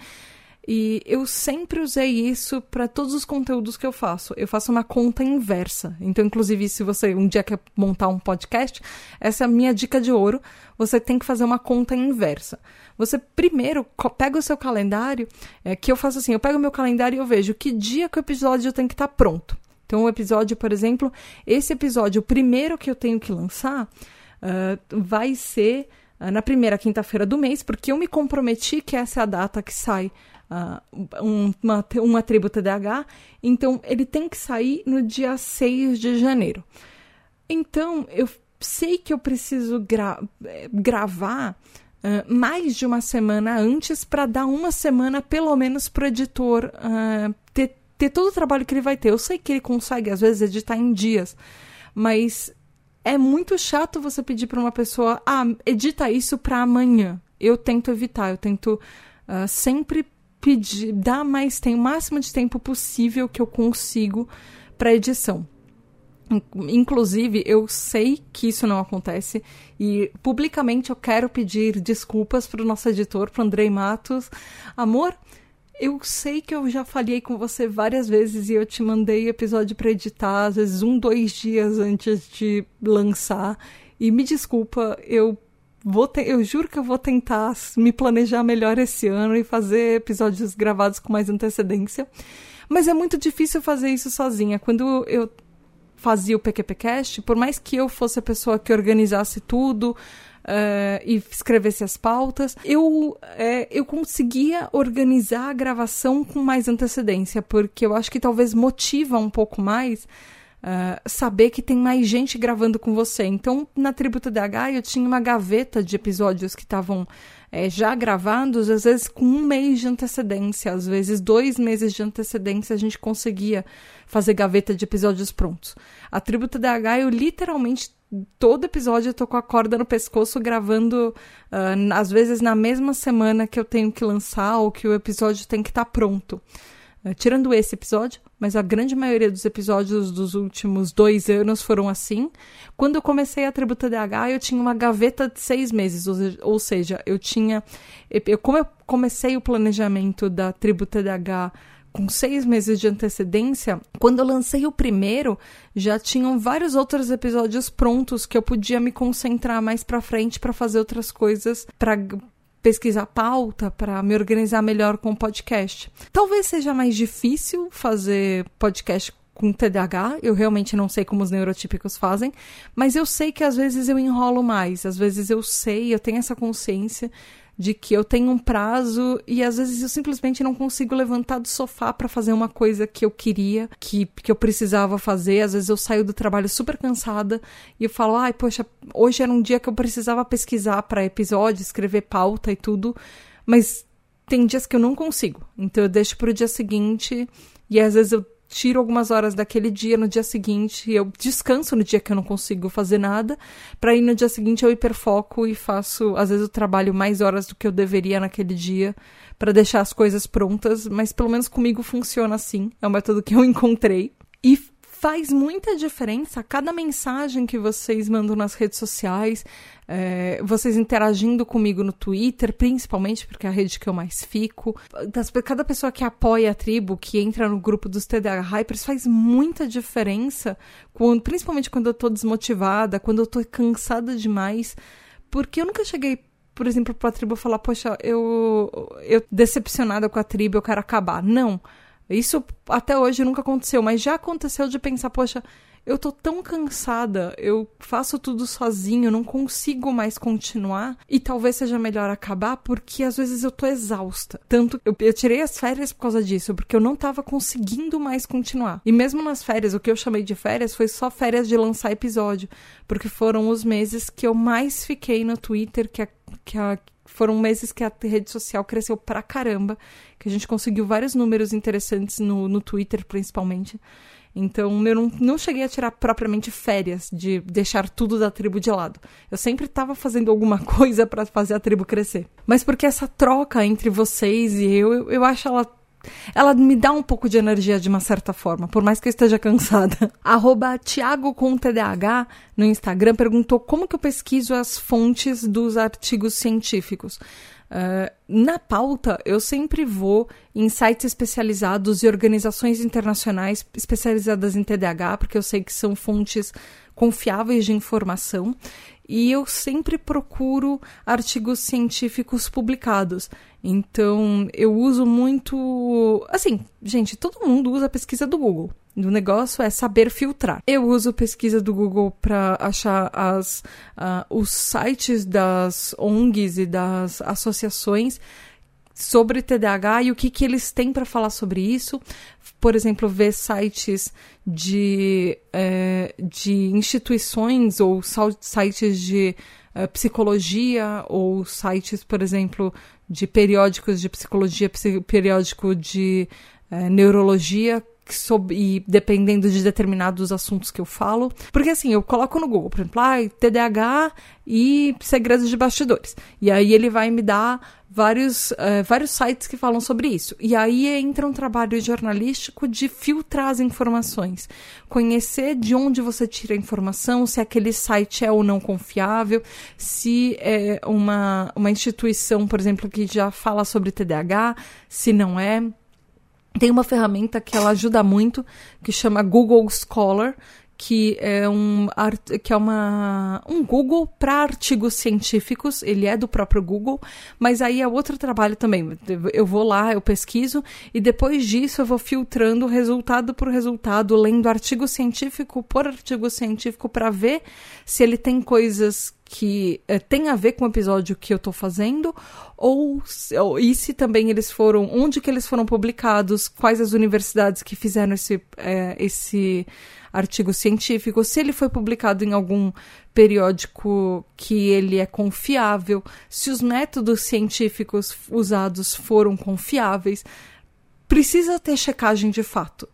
E eu sempre usei isso para todos os conteúdos que eu faço. Eu faço uma conta inversa. Então, inclusive, se você um dia quer montar um podcast, essa é a minha dica de ouro. Você tem que fazer uma conta inversa. Você primeiro pega o seu calendário, é, que eu faço assim: eu pego o meu calendário e eu vejo que dia que o episódio tem que estar tá pronto. Então, o episódio, por exemplo, esse episódio, o primeiro que eu tenho que lançar, uh, vai ser uh, na primeira quinta-feira do mês, porque eu me comprometi que essa é a data que sai uh, um, uma, uma tribo TDAH, então ele tem que sair no dia 6 de janeiro. Então, eu sei que eu preciso gra gravar uh, mais de uma semana antes para dar uma semana, pelo menos, para o editor uh, ter, ter todo o trabalho que ele vai ter. Eu sei que ele consegue, às vezes, editar em dias, mas é muito chato você pedir para uma pessoa, ah, edita isso para amanhã. eu tento evitar, eu tento uh, sempre pedir, dar mais tempo, o máximo de tempo possível que eu consigo para edição. Inclusive, eu sei que isso não acontece e publicamente eu quero pedir desculpas para o nosso editor, para Andrei Matos. Amor, eu sei que eu já falhei com você várias vezes e eu te mandei episódio para editar, às vezes um, dois dias antes de lançar. E me desculpa, eu vou te... eu juro que eu vou tentar me planejar melhor esse ano e fazer episódios gravados com mais antecedência. Mas é muito difícil fazer isso sozinha. Quando eu fazia o PQPcast, por mais que eu fosse a pessoa que organizasse tudo, uh, e escrevesse as pautas, eu, é, eu conseguia organizar a gravação com mais antecedência, porque eu acho que talvez motiva um pouco mais Uh, saber que tem mais gente gravando com você. Então, na Tributo DH, eu tinha uma gaveta de episódios que estavam é, já gravados, às vezes com um mês de antecedência, às vezes dois meses de antecedência, a gente conseguia fazer gaveta de episódios prontos. A Tributo DH, eu literalmente todo episódio eu tô com a corda no pescoço gravando, uh, às vezes na mesma semana que eu tenho que lançar ou que o episódio tem que estar tá pronto. Uh, tirando esse episódio, mas a grande maioria dos episódios dos últimos dois anos foram assim. Quando eu comecei a Tributa DH, eu tinha uma gaveta de seis meses, ou seja, eu tinha. Eu, como eu comecei o planejamento da Tributa DH com seis meses de antecedência, quando eu lancei o primeiro, já tinham vários outros episódios prontos que eu podia me concentrar mais para frente para fazer outras coisas, para pesquisar pauta, para me organizar melhor com o podcast. Talvez seja mais difícil fazer podcast com TDAH, eu realmente não sei como os neurotípicos fazem, mas eu sei que às vezes eu enrolo mais, às vezes eu sei, eu tenho essa consciência de que eu tenho um prazo e às vezes eu simplesmente não consigo levantar do sofá para fazer uma coisa que eu queria, que, que eu precisava fazer. Às vezes eu saio do trabalho super cansada e eu falo: ai, poxa, hoje era um dia que eu precisava pesquisar para episódio, escrever pauta e tudo, mas tem dias que eu não consigo. Então eu deixo para o dia seguinte e às vezes eu tiro algumas horas daquele dia no dia seguinte, eu descanso no dia que eu não consigo fazer nada, para ir no dia seguinte eu hiperfoco e faço, às vezes eu trabalho mais horas do que eu deveria naquele dia para deixar as coisas prontas, mas pelo menos comigo funciona assim. É um método que eu encontrei. E faz muita diferença cada mensagem que vocês mandam nas redes sociais, é, vocês interagindo comigo no Twitter, principalmente porque é a rede que eu mais fico. Cada pessoa que apoia a tribo, que entra no grupo dos TDA Hypers, faz muita diferença, quando, principalmente quando eu tô desmotivada, quando eu tô cansada demais, porque eu nunca cheguei por exemplo, pra tribo falar, poxa, eu, eu decepcionada com a tribo, eu quero acabar. Não. Isso até hoje nunca aconteceu, mas já aconteceu de pensar, poxa, eu tô tão cansada, eu faço tudo sozinho, não consigo mais continuar e talvez seja melhor acabar porque às vezes eu tô exausta. Tanto eu, eu tirei as férias por causa disso, porque eu não tava conseguindo mais continuar. E mesmo nas férias, o que eu chamei de férias foi só férias de lançar episódio, porque foram os meses que eu mais fiquei no Twitter, que a, que a foram meses que a rede social cresceu pra caramba, que a gente conseguiu vários números interessantes no, no Twitter, principalmente. Então, eu não, não cheguei a tirar propriamente férias de deixar tudo da tribo de lado. Eu sempre estava fazendo alguma coisa para fazer a tribo crescer. Mas porque essa troca entre vocês e eu, eu, eu acho ela ela me dá um pouco de energia de uma certa forma, por mais que eu esteja cansada. Arroba Thiago com TDAH no Instagram perguntou como que eu pesquiso as fontes dos artigos científicos. Uh, na pauta, eu sempre vou em sites especializados e organizações internacionais especializadas em TDAH, porque eu sei que são fontes confiáveis de informação. E eu sempre procuro artigos científicos publicados. Então, eu uso muito. Assim, gente, todo mundo usa a pesquisa do Google. O negócio é saber filtrar. Eu uso pesquisa do Google para achar as, uh, os sites das ONGs e das associações sobre TDAH e o que, que eles têm para falar sobre isso. Por exemplo, ver sites de, é, de instituições ou sites de é, psicologia ou sites, por exemplo, de periódicos de psicologia, periódico de é, neurologia sobre, e dependendo de determinados assuntos que eu falo. Porque assim, eu coloco no Google, por exemplo, ah, TDAH e segredos de bastidores. E aí ele vai me dar vários, uh, vários sites que falam sobre isso. E aí entra um trabalho jornalístico de filtrar as informações, conhecer de onde você tira a informação, se aquele site é ou não confiável, se é uma, uma instituição, por exemplo, que já fala sobre TDAH, se não é. Tem uma ferramenta que ela ajuda muito, que chama Google Scholar, que é um que é uma um Google para artigos científicos, ele é do próprio Google, mas aí é outro trabalho também. Eu vou lá, eu pesquiso e depois disso eu vou filtrando resultado por resultado, lendo artigo científico por artigo científico para ver se ele tem coisas que é, tem a ver com o episódio que eu estou fazendo? Ou, ou, e se também eles foram onde que eles foram publicados? Quais as universidades que fizeram esse é, esse artigo científico, se ele foi publicado em algum periódico que ele é confiável, se os métodos científicos usados foram confiáveis. Precisa ter checagem de fato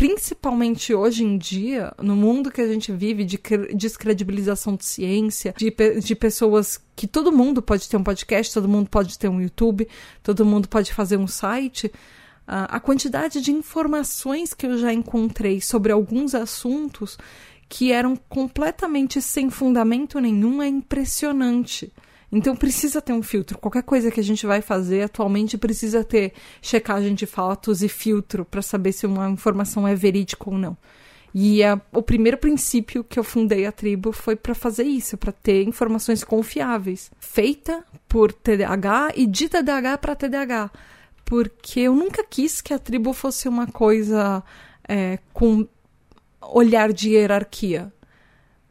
principalmente hoje em dia, no mundo que a gente vive de descredibilização de ciência, de, de pessoas que todo mundo pode ter um podcast, todo mundo pode ter um YouTube, todo mundo pode fazer um site a quantidade de informações que eu já encontrei sobre alguns assuntos que eram completamente sem fundamento nenhum é impressionante. Então precisa ter um filtro. Qualquer coisa que a gente vai fazer atualmente precisa ter checagem de fatos e filtro para saber se uma informação é verídica ou não. E a, o primeiro princípio que eu fundei a tribo foi para fazer isso, para ter informações confiáveis, feita por TDAH e de TDAH para TDAH porque eu nunca quis que a tribo fosse uma coisa é, com olhar de hierarquia.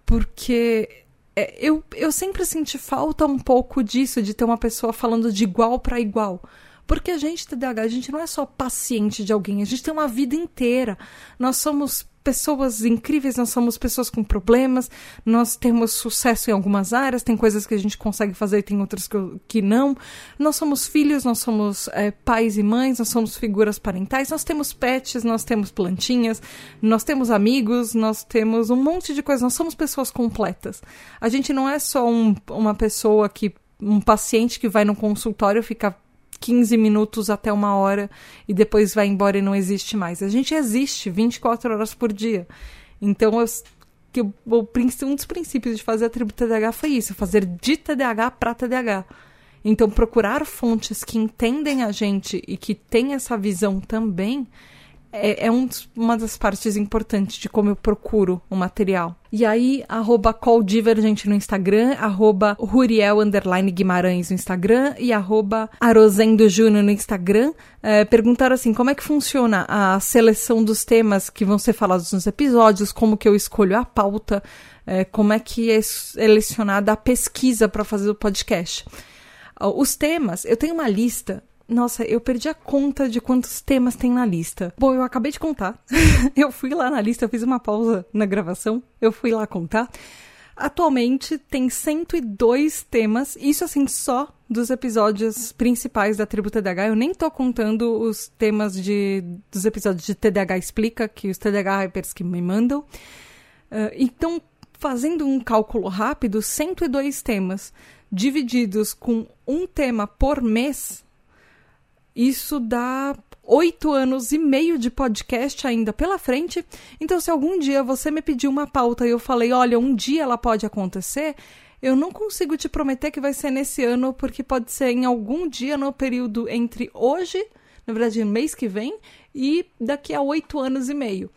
Porque é, eu, eu sempre senti falta um pouco disso, de ter uma pessoa falando de igual para igual. Porque a gente, TDAH, a gente não é só paciente de alguém, a gente tem uma vida inteira. Nós somos pessoas incríveis, nós somos pessoas com problemas, nós temos sucesso em algumas áreas, tem coisas que a gente consegue fazer e tem outras que, que não. Nós somos filhos, nós somos é, pais e mães, nós somos figuras parentais, nós temos pets, nós temos plantinhas, nós temos amigos, nós temos um monte de coisas, nós somos pessoas completas. A gente não é só um, uma pessoa que. um paciente que vai no consultório ficar 15 minutos até uma hora e depois vai embora e não existe mais. A gente existe 24 horas por dia. Então, eu, que o, um dos princípios de fazer a tribo TDAH foi isso: fazer de TDAH para TDAH. Então, procurar fontes que entendem a gente e que têm essa visão também é, é um, uma das partes importantes de como eu procuro o material. E aí, arroba calldivergente no Instagram, arroba Ruriel underline Guimarães no Instagram e arroba Arozendo Júnior no Instagram. É, perguntaram assim, como é que funciona a seleção dos temas que vão ser falados nos episódios, como que eu escolho a pauta, é, como é que é selecionada a pesquisa para fazer o podcast. Os temas, eu tenho uma lista nossa, eu perdi a conta de quantos temas tem na lista. Bom, eu acabei de contar. eu fui lá na lista, eu fiz uma pausa na gravação, eu fui lá contar. Atualmente tem 102 temas, isso assim só dos episódios principais da Tribo TDH. Eu nem tô contando os temas de, dos episódios de TDH Explica, que os TDH Hypers que me mandam. Uh, então, fazendo um cálculo rápido, 102 temas divididos com um tema por mês isso dá oito anos e meio de podcast ainda pela frente. Então, se algum dia você me pediu uma pauta e eu falei, olha, um dia ela pode acontecer, eu não consigo te prometer que vai ser nesse ano, porque pode ser em algum dia no período entre hoje, na verdade, mês que vem, e daqui a oito anos e meio.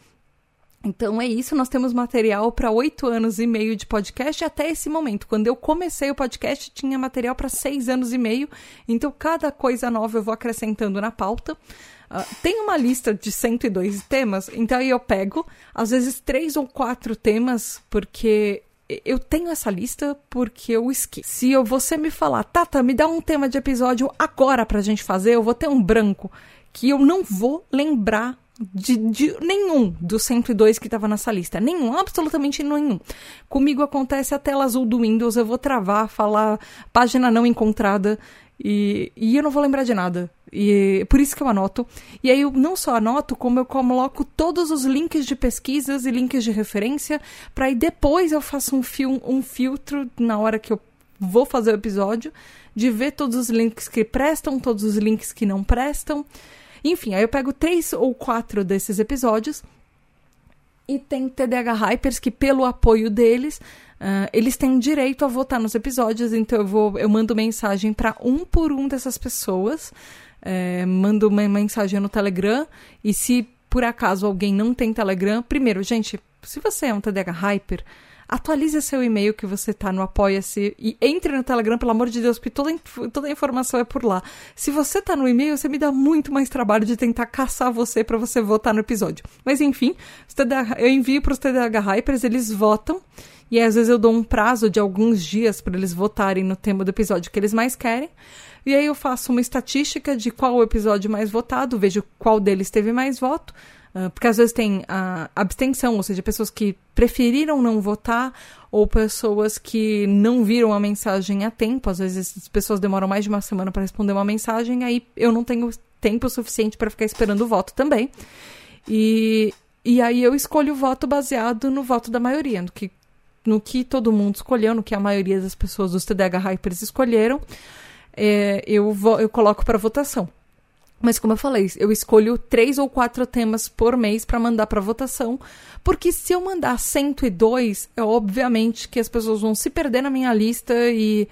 Então é isso, nós temos material para oito anos e meio de podcast até esse momento. Quando eu comecei o podcast, tinha material para seis anos e meio. Então, cada coisa nova eu vou acrescentando na pauta. Uh, tem uma lista de 102 temas, então aí eu pego, às vezes, três ou quatro temas, porque eu tenho essa lista porque eu esqueci. Se eu, você me falar, Tata, me dá um tema de episódio agora pra gente fazer, eu vou ter um branco que eu não vou lembrar de, de, nenhum dos 102 que estava nessa lista. Nenhum, absolutamente nenhum. Comigo acontece a tela azul do Windows, eu vou travar, falar página não encontrada e, e eu não vou lembrar de nada. E por isso que eu anoto. E aí eu não só anoto, como eu coloco todos os links de pesquisas e links de referência, para aí depois eu faço um, um filtro na hora que eu vou fazer o episódio, de ver todos os links que prestam, todos os links que não prestam. Enfim, aí eu pego três ou quatro desses episódios e tem TDH Hypers que, pelo apoio deles, uh, eles têm direito a votar nos episódios. Então eu vou, eu mando mensagem para um por um dessas pessoas, é, mando uma mensagem no Telegram e se por acaso alguém não tem Telegram, primeiro, gente, se você é um TDH Hyper, atualize seu e-mail que você tá no Apoia-se e entre no Telegram, pelo amor de Deus, porque toda, toda a informação é por lá. Se você tá no e-mail, você me dá muito mais trabalho de tentar caçar você para você votar no episódio. Mas enfim, eu envio para os TDH Hypers, eles votam. E às vezes eu dou um prazo de alguns dias para eles votarem no tema do episódio que eles mais querem. E aí eu faço uma estatística de qual o episódio mais votado, vejo qual deles teve mais voto. Uh, porque às vezes tem a abstenção, ou seja, pessoas que preferiram não votar ou pessoas que não viram a mensagem a tempo. Às vezes as pessoas demoram mais de uma semana para responder uma mensagem, aí eu não tenho tempo suficiente para ficar esperando o voto também. E, e aí eu escolho o voto baseado no voto da maioria, no que, no que todo mundo escolheu, no que a maioria das pessoas dos TDH Hypers escolheram, é, eu, eu coloco para votação. Mas como eu falei, eu escolho três ou quatro temas por mês para mandar para votação, porque se eu mandar 102, é obviamente que as pessoas vão se perder na minha lista e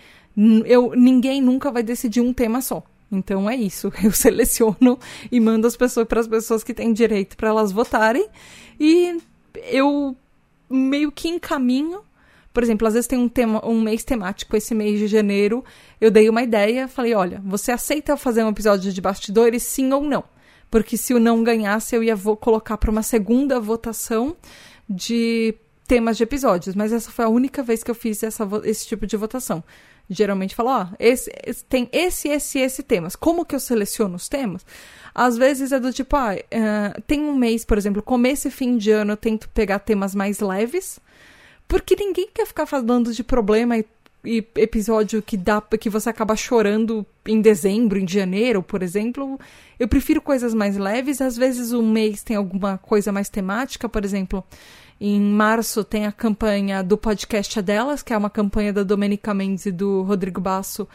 eu ninguém nunca vai decidir um tema só. Então é isso, eu seleciono e mando as pessoas para as pessoas que têm direito para elas votarem e eu meio que encaminho por exemplo, às vezes tem um, tema, um mês temático, esse mês de janeiro, eu dei uma ideia, falei, olha, você aceita fazer um episódio de bastidores, sim ou não? Porque se o não ganhasse, eu ia colocar para uma segunda votação de temas de episódios. Mas essa foi a única vez que eu fiz essa, esse tipo de votação. Geralmente falo, ó, esse, esse, tem esse, esse esse temas. Como que eu seleciono os temas? Às vezes é do tipo, ah, uh, tem um mês, por exemplo, começo e fim de ano eu tento pegar temas mais leves porque ninguém quer ficar falando de problema e, e episódio que dá que você acaba chorando em dezembro, em janeiro, por exemplo. Eu prefiro coisas mais leves. Às vezes um mês tem alguma coisa mais temática, por exemplo. Em março tem a campanha do podcast é Delas, que é uma campanha da Domenica Mendes e do Rodrigo Basso,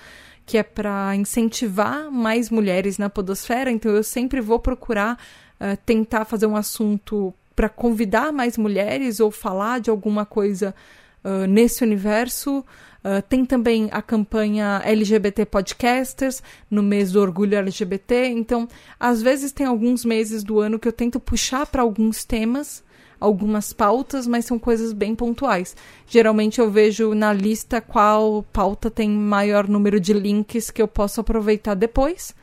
que é para incentivar mais mulheres na podosfera. Então eu sempre vou procurar uh, tentar fazer um assunto para convidar mais mulheres ou falar de alguma coisa uh, nesse universo. Uh, tem também a campanha LGBT Podcasters, no mês do orgulho LGBT. Então, às vezes tem alguns meses do ano que eu tento puxar para alguns temas, algumas pautas, mas são coisas bem pontuais. Geralmente eu vejo na lista qual pauta tem maior número de links que eu posso aproveitar depois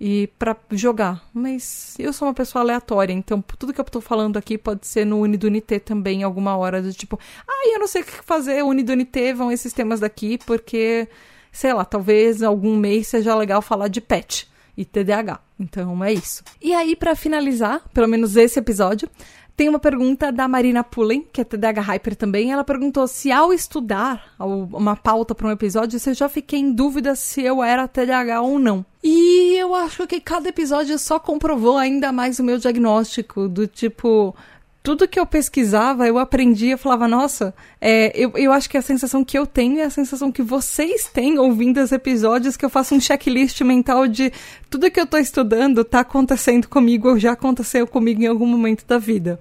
e para jogar. Mas eu sou uma pessoa aleatória, então tudo que eu tô falando aqui pode ser no Unidunité também, alguma hora do tipo, ah, eu não sei o que fazer, Unidunité vão esses temas daqui, porque, sei lá, talvez algum mês seja legal falar de pet e TDAH. Então é isso. E aí, para finalizar, pelo menos esse episódio, tem uma pergunta da Marina Pullen, que é TDAH Hyper também. Ela perguntou se ao estudar uma pauta para um episódio, se eu já fiquei em dúvida se eu era TDAH ou não. E eu acho que cada episódio só comprovou ainda mais o meu diagnóstico, do tipo, tudo que eu pesquisava, eu aprendia, eu falava, nossa, é, eu, eu acho que a sensação que eu tenho é a sensação que vocês têm ouvindo os episódios, que eu faço um checklist mental de tudo que eu tô estudando tá acontecendo comigo ou já aconteceu comigo em algum momento da vida.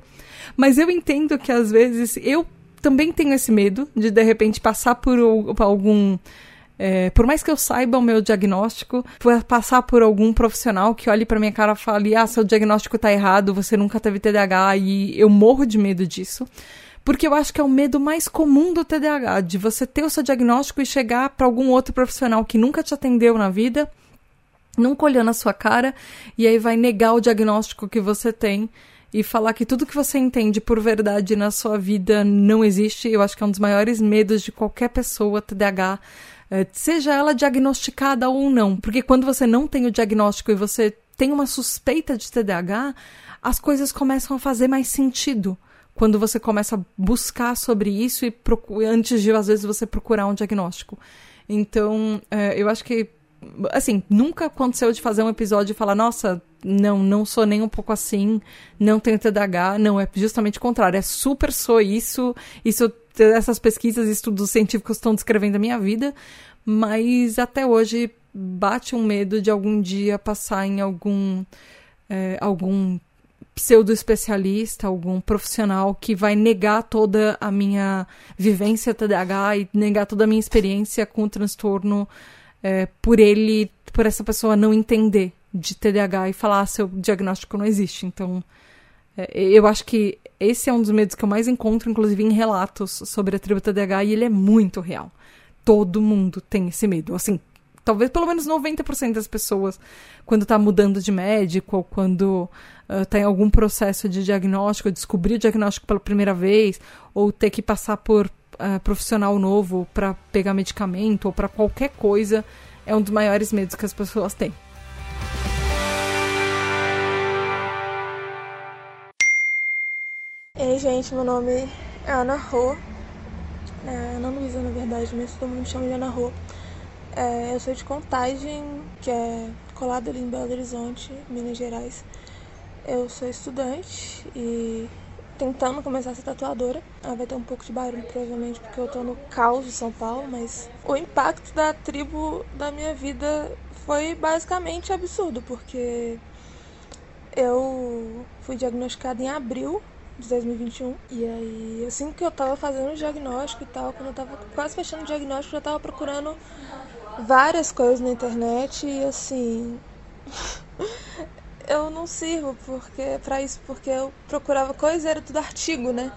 Mas eu entendo que às vezes eu também tenho esse medo de de repente passar por algum é, por mais que eu saiba o meu diagnóstico, passar por algum profissional que olhe para minha cara e fale: ah, seu diagnóstico tá errado, você nunca teve TDAH, e eu morro de medo disso. Porque eu acho que é o medo mais comum do TDAH, de você ter o seu diagnóstico e chegar para algum outro profissional que nunca te atendeu na vida, nunca olhou na sua cara, e aí vai negar o diagnóstico que você tem e falar que tudo que você entende por verdade na sua vida não existe. Eu acho que é um dos maiores medos de qualquer pessoa TDAH seja ela diagnosticada ou não. Porque quando você não tem o diagnóstico e você tem uma suspeita de TDAH, as coisas começam a fazer mais sentido. Quando você começa a buscar sobre isso e antes de, às vezes, você procurar um diagnóstico. Então, é, eu acho que assim, nunca aconteceu de fazer um episódio e falar, nossa, não, não sou nem um pouco assim, não tenho TDAH, não, é justamente o contrário, é super sou isso, isso essas pesquisas e estudos científicos estão descrevendo a minha vida, mas até hoje bate um medo de algum dia passar em algum é, algum pseudo-especialista, algum profissional que vai negar toda a minha vivência TDAH e negar toda a minha experiência com o transtorno é, por ele, por essa pessoa não entender de TDAH e falar ah, seu diagnóstico não existe. Então, eu acho que esse é um dos medos que eu mais encontro, inclusive em relatos sobre a tribo TDAH, e ele é muito real. Todo mundo tem esse medo. Assim, talvez pelo menos 90% das pessoas, quando está mudando de médico ou quando está uh, em algum processo de diagnóstico, descobrir o diagnóstico pela primeira vez, ou ter que passar por uh, profissional novo para pegar medicamento ou para qualquer coisa, é um dos maiores medos que as pessoas têm. Ei, gente, meu nome é Ana Rô. É, Ana Luísa, na verdade, mas todo mundo me chama de Ana Rô. É, eu sou de Contagem, que é colada ali em Belo Horizonte, Minas Gerais. Eu sou estudante e tentando começar a ser tatuadora. Ah, vai ter um pouco de barulho, provavelmente, porque eu tô no caos de São Paulo, mas o impacto da tribo da minha vida foi basicamente absurdo, porque eu fui diagnosticada em abril de 2021. E aí, assim que eu tava fazendo o diagnóstico e tal, quando eu tava quase fechando o diagnóstico, eu já tava procurando várias coisas na internet e assim. eu não sirvo porque para isso porque eu procurava coisas era tudo artigo, né?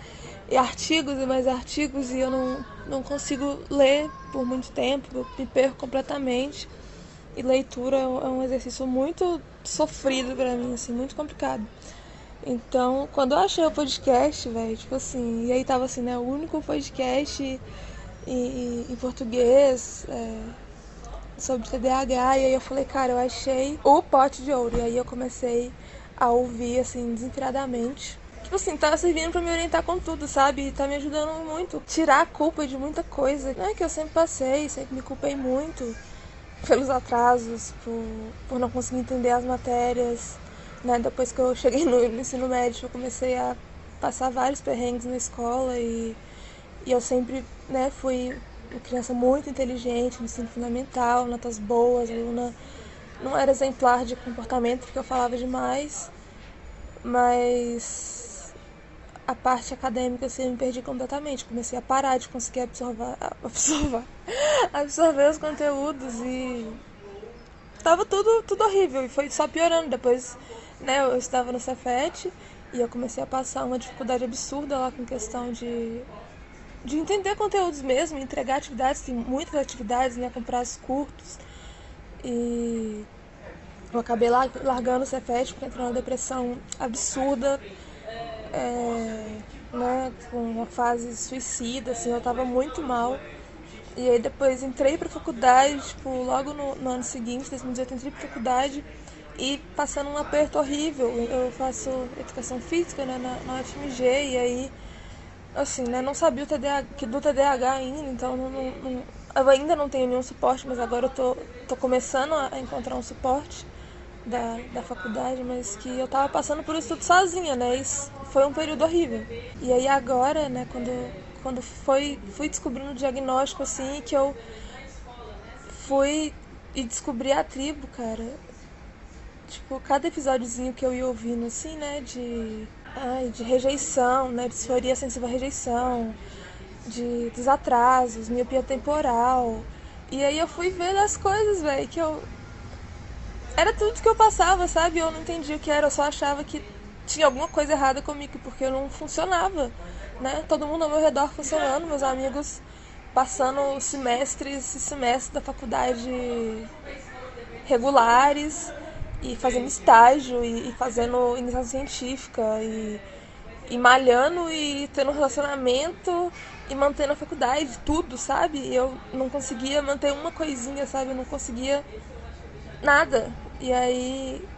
E artigos e mais artigos e eu não, não consigo ler por muito tempo, eu me perco completamente. E leitura é um é exercício muito sofrido para mim, assim, muito complicado. Então, quando eu achei o podcast, velho, tipo assim, e aí tava assim, né, o único podcast em, em, português, é, sobre TDAH, e aí eu falei, cara, eu achei o pote de ouro. E aí eu comecei a ouvir, assim, desinspiradamente. Tipo assim, tá servindo para me orientar com tudo, sabe? E tá me ajudando muito. Tirar a culpa de muita coisa. Não é que eu sempre passei, sempre me culpei muito pelos atrasos, por, por não conseguir entender as matérias. Né? Depois que eu cheguei no, no ensino médio, eu comecei a passar vários perrengues na escola e, e eu sempre né, fui uma criança muito inteligente no ensino fundamental, notas boas, aluna não era exemplar de comportamento porque eu falava demais, mas a parte acadêmica assim, eu me perdi completamente. Comecei a parar de conseguir absorver, absorver, absorver os conteúdos e tava tudo, tudo horrível e foi só piorando. Depois, né, eu estava no Cefet e eu comecei a passar uma dificuldade absurda lá com questão de de entender conteúdos mesmo, entregar atividades, tem muitas atividades, né, com prazos curtos. E eu acabei largando o Cefet porque entrou numa depressão absurda, é, né, com uma fase suicida, assim, eu tava muito mal. E aí depois entrei pra faculdade, tipo, logo no, no ano seguinte, 2018, entrei pra faculdade e passando um aperto horrível. Eu faço educação física né, na, na UFMG e aí assim, né, não sabia o TDAH, que do TDAH ainda, então não, não, eu ainda não tenho nenhum suporte, mas agora eu tô, tô começando a encontrar um suporte da, da faculdade, mas que eu tava passando por isso tudo sozinha, né? Isso foi um período horrível. E aí agora, né, quando, quando foi, fui descobrindo o diagnóstico, assim, que eu fui e descobri a tribo, cara. Tipo, cada episódiozinho que eu ia ouvindo, assim, né, de ai, de rejeição, né? Disforia sensível à rejeição, de desatrasos, miopia temporal. E aí eu fui vendo as coisas, velho, que eu. Era tudo que eu passava, sabe? Eu não entendia o que era, eu só achava que tinha alguma coisa errada comigo, porque eu não funcionava, né? Todo mundo ao meu redor funcionando, meus amigos passando semestres e semestres da faculdade regulares e fazendo estágio e, e fazendo iniciação científica e, e malhando e tendo relacionamento e mantendo a faculdade, tudo, sabe? Eu não conseguia manter uma coisinha, sabe? Eu não conseguia nada. E aí,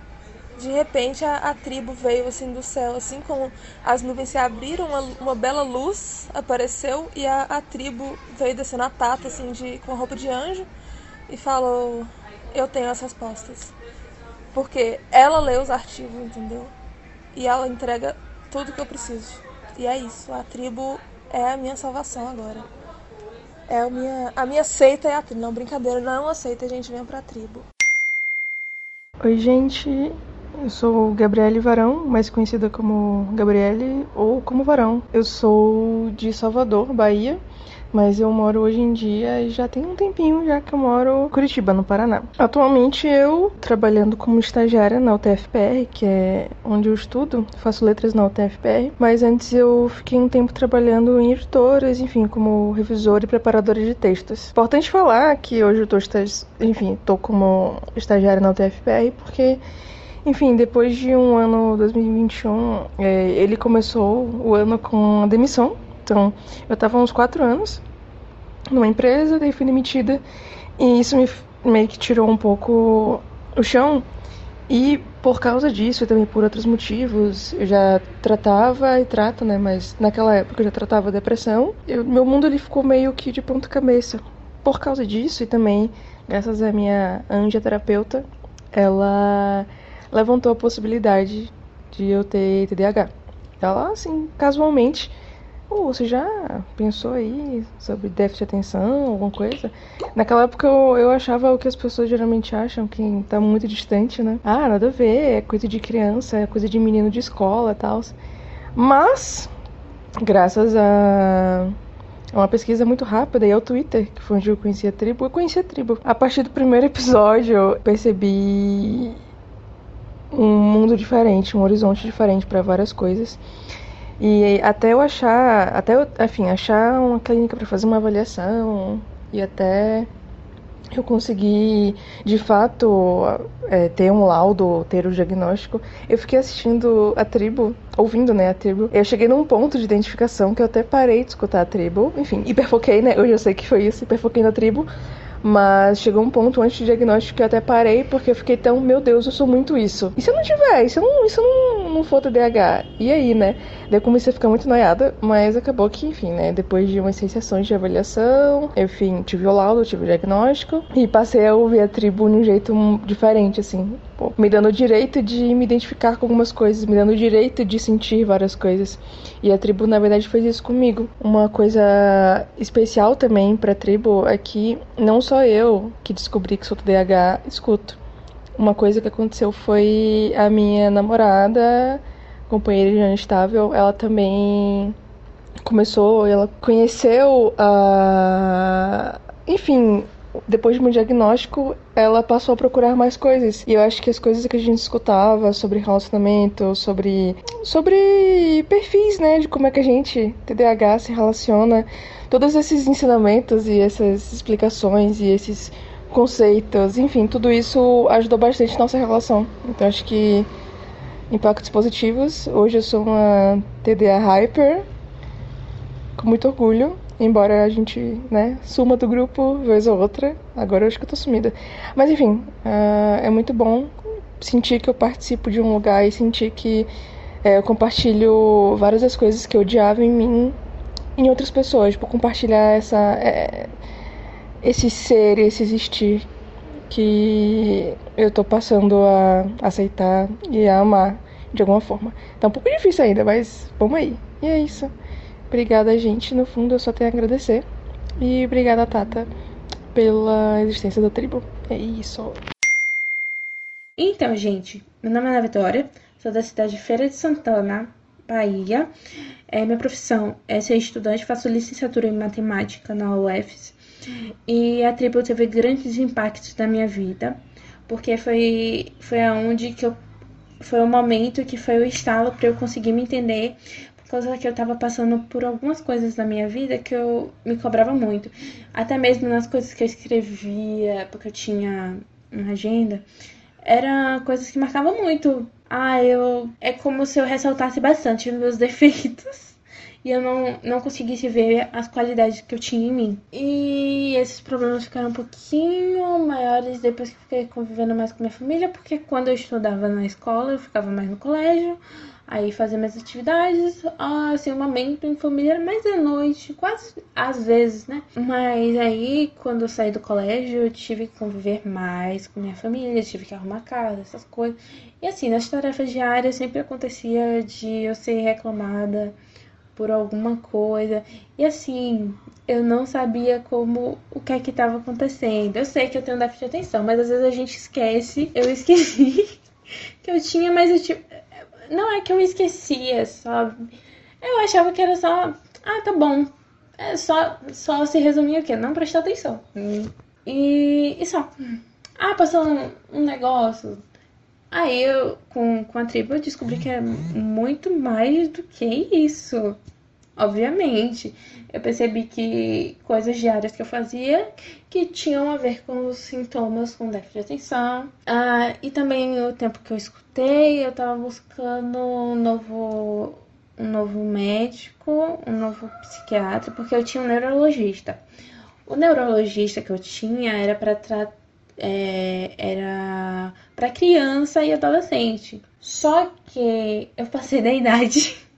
de repente, a, a tribo veio assim do céu, assim como as nuvens se abriram, uma, uma bela luz apareceu e a, a tribo veio descendo a tata, assim, de, com a roupa de anjo e falou: eu tenho as respostas. Porque ela lê os artigos, entendeu? E ela entrega tudo que eu preciso. E é isso. A tribo é a minha salvação agora. É a minha, a minha seita é a tribo. Não, brincadeira, não aceita, a gente vem pra tribo. Oi, gente. Eu sou Gabriele Varão, mais conhecida como Gabriele ou como Varão. Eu sou de Salvador, Bahia mas eu moro hoje em dia e já tem um tempinho já que eu moro em Curitiba, no Paraná. Atualmente eu trabalhando como estagiária na UTFPR, que é onde eu estudo, faço letras na UTFPR, mas antes eu fiquei um tempo trabalhando em editoras, enfim, como revisora e preparadora de textos. Importante falar que hoje eu tô, enfim, tô como estagiária na UTFPR porque enfim, depois de um ano 2021, é, ele começou o ano com a demissão então, eu estava uns quatro anos numa empresa, daí fui demitida e isso me meio que tirou um pouco o chão. E por causa disso e também por outros motivos, eu já tratava e trato, né? Mas naquela época eu já tratava depressão. Eu, meu mundo ele ficou meio que de ponta cabeça. Por causa disso e também graças à minha anja terapeuta, ela levantou a possibilidade de eu ter TDAH. Ela, assim, casualmente, Pô, você já pensou aí sobre déficit de atenção, alguma coisa? Naquela época eu, eu achava o que as pessoas geralmente acham, que tá muito distante, né? Ah, nada a ver, é coisa de criança, é coisa de menino de escola e tal. Mas, graças a uma pesquisa muito rápida e ao Twitter, que foi onde eu conheci a tribo, eu conheci a tribo. A partir do primeiro episódio, eu percebi um mundo diferente, um horizonte diferente para várias coisas. E até eu achar, até eu, enfim, achar uma clínica para fazer uma avaliação e até eu conseguir de fato é, ter um laudo, ter o um diagnóstico, eu fiquei assistindo a tribo, ouvindo né, a tribo. Eu cheguei num ponto de identificação que eu até parei de escutar a tribo, enfim, hiperfoquei, né? Hoje eu sei que foi isso, hiperfoquei na tribo, mas chegou um ponto antes do diagnóstico que eu até parei porque eu fiquei tão, meu Deus, eu sou muito isso. E se eu não tiver? E se eu não, eu não, não for TDAH? E aí, né? Daí eu comecei a ficar muito noiada, mas acabou que, enfim, né? Depois de umas seis sessões de avaliação, enfim, tive o laudo, tive o diagnóstico e passei a ouvir a tribo de um jeito diferente, assim. Me dando o direito de me identificar com algumas coisas, me dando o direito de sentir várias coisas. E a tribo, na verdade, fez isso comigo. Uma coisa especial também pra tribo é que não só eu que descobri que sou TDAH escuto. Uma coisa que aconteceu foi a minha namorada, companheira de ano estável, ela também começou, ela conheceu a. Enfim, depois do meu diagnóstico, ela passou a procurar mais coisas. E eu acho que as coisas que a gente escutava sobre relacionamento, sobre sobre perfis, né, de como é que a gente, TDAH, se relaciona, todos esses ensinamentos e essas explicações e esses conceitos, enfim, tudo isso ajudou bastante nossa relação. Então acho que impactos positivos. Hoje eu sou uma TDA hyper com muito orgulho Embora a gente, né, suma do grupo vez ou outra. Agora eu acho que eu tô sumida. Mas enfim, uh, é muito bom sentir que eu participo de um lugar e sentir que é, eu compartilho várias das coisas que eu odiava em mim em outras pessoas. Por compartilhar essa, é, esse ser, esse existir que eu tô passando a aceitar e a amar de alguma forma. Tá um pouco difícil ainda, mas vamos aí. E é isso. Obrigada, gente. No fundo, eu só tenho a agradecer. E obrigada, Tata, pela existência da tribo. É isso. Então, gente, meu nome é Ana Vitória, sou da cidade de Feira de Santana, Bahia. É, minha profissão é ser estudante, faço licenciatura em matemática na UFS. E a tribo teve grandes impactos na minha vida, porque foi, foi aonde que eu foi o momento que foi o estalo para eu conseguir me entender, causa que eu tava passando por algumas coisas na minha vida que eu me cobrava muito. Até mesmo nas coisas que eu escrevia, porque eu tinha uma agenda, era coisas que marcavam muito. Ah, eu. É como se eu ressaltasse bastante os meus defeitos. e eu não, não conseguisse ver as qualidades que eu tinha em mim. E esses problemas ficaram um pouquinho maiores depois que fiquei convivendo mais com minha família, porque quando eu estudava na escola, eu ficava mais no colégio, aí fazia minhas atividades, assim, o momento em família mais à noite, quase às vezes, né? Mas aí, quando eu saí do colégio, eu tive que conviver mais com minha família, tive que arrumar casa, essas coisas. E assim, nas tarefas diárias sempre acontecia de eu ser reclamada por alguma coisa. E assim, eu não sabia como o que é que estava acontecendo. Eu sei que eu tenho déficit de atenção, mas às vezes a gente esquece. Eu esqueci que eu tinha, mas eu tipo, não é que eu esquecia, sabe? Eu achava que era só, ah, tá bom. É só só se resumir o quê? Não prestar atenção. E, e só. Ah, passou um, um negócio, Aí eu, com, com a tribo, eu descobri que é muito mais do que isso. Obviamente. Eu percebi que coisas diárias que eu fazia que tinham a ver com os sintomas com déficit de atenção. Ah, e também o tempo que eu escutei, eu tava buscando um novo, um novo médico, um novo psiquiatra, porque eu tinha um neurologista. O neurologista que eu tinha era para tratar é, era para criança e adolescente. Só que eu passei da idade,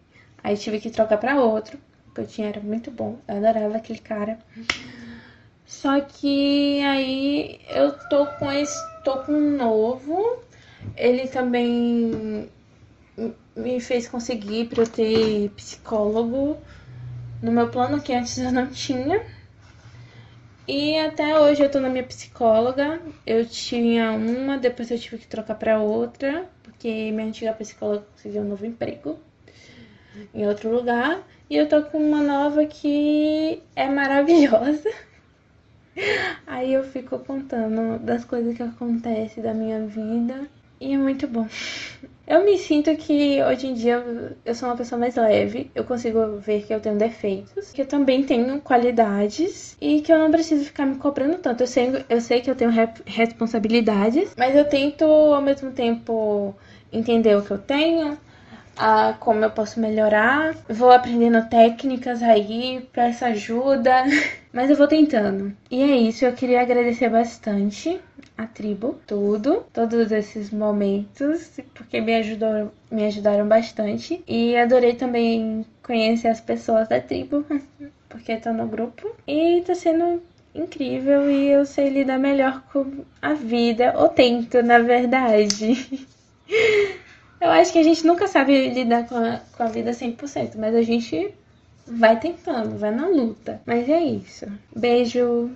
aí tive que trocar para outro, porque eu tinha era muito bom, eu adorava aquele cara. Só que aí eu tô com esse, tô com um novo. Ele também me fez conseguir para eu ter psicólogo no meu plano que antes eu não tinha. E até hoje eu tô na minha psicóloga. Eu tinha uma, depois eu tive que trocar para outra, porque minha antiga psicóloga conseguiu um novo emprego em outro lugar. E eu tô com uma nova que é maravilhosa. Aí eu fico contando das coisas que acontecem da minha vida. E é muito bom. Eu me sinto que hoje em dia eu sou uma pessoa mais leve, eu consigo ver que eu tenho defeitos, que eu também tenho qualidades e que eu não preciso ficar me cobrando tanto. Eu sei, eu sei que eu tenho responsabilidades, mas eu tento ao mesmo tempo entender o que eu tenho, a como eu posso melhorar. Vou aprendendo técnicas aí, peço ajuda, mas eu vou tentando. E é isso, eu queria agradecer bastante a tribo, tudo, todos esses momentos, porque me ajudou, me ajudaram bastante. E adorei também conhecer as pessoas da tribo, porque tô no grupo. E tá sendo incrível e eu sei lidar melhor com a vida, ou tento, na verdade. Eu acho que a gente nunca sabe lidar com a, com a vida 100%, mas a gente vai tentando, vai na luta. Mas é isso. Beijo.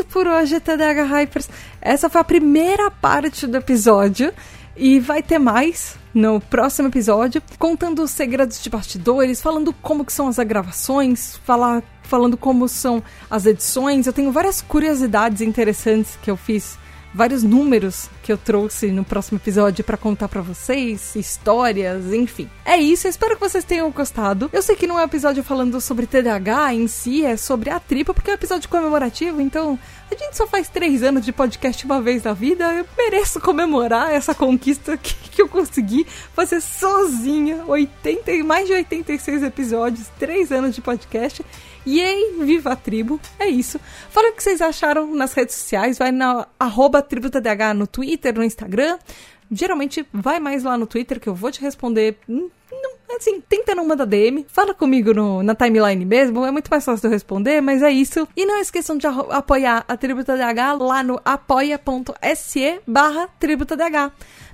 Isso por hoje, TDH Hypers. Essa foi a primeira parte do episódio. E vai ter mais no próximo episódio, contando os segredos de bastidores, falando como que são as gravações, falar, falando como são as edições. Eu tenho várias curiosidades interessantes que eu fiz vários números que eu trouxe no próximo episódio para contar para vocês, histórias, enfim. É isso, eu espero que vocês tenham gostado. Eu sei que não é um episódio falando sobre TDAH em si, é sobre a tripa, porque é um episódio comemorativo, então a gente só faz três anos de podcast uma vez na vida, eu mereço comemorar essa conquista que, que eu consegui fazer sozinha, 80 mais de 86 episódios, três anos de podcast. Yay, viva a tribo. É isso. Fala o que vocês acharam nas redes sociais. Vai na arroba tributadh no Twitter, no Instagram. Geralmente vai mais lá no Twitter que eu vou te responder. Hum, não, assim, tenta não mandar DM. Fala comigo no, na timeline mesmo. É muito mais fácil de eu responder, mas é isso. E não esqueçam de apoiar a Tributa DH lá no apoia.se barra.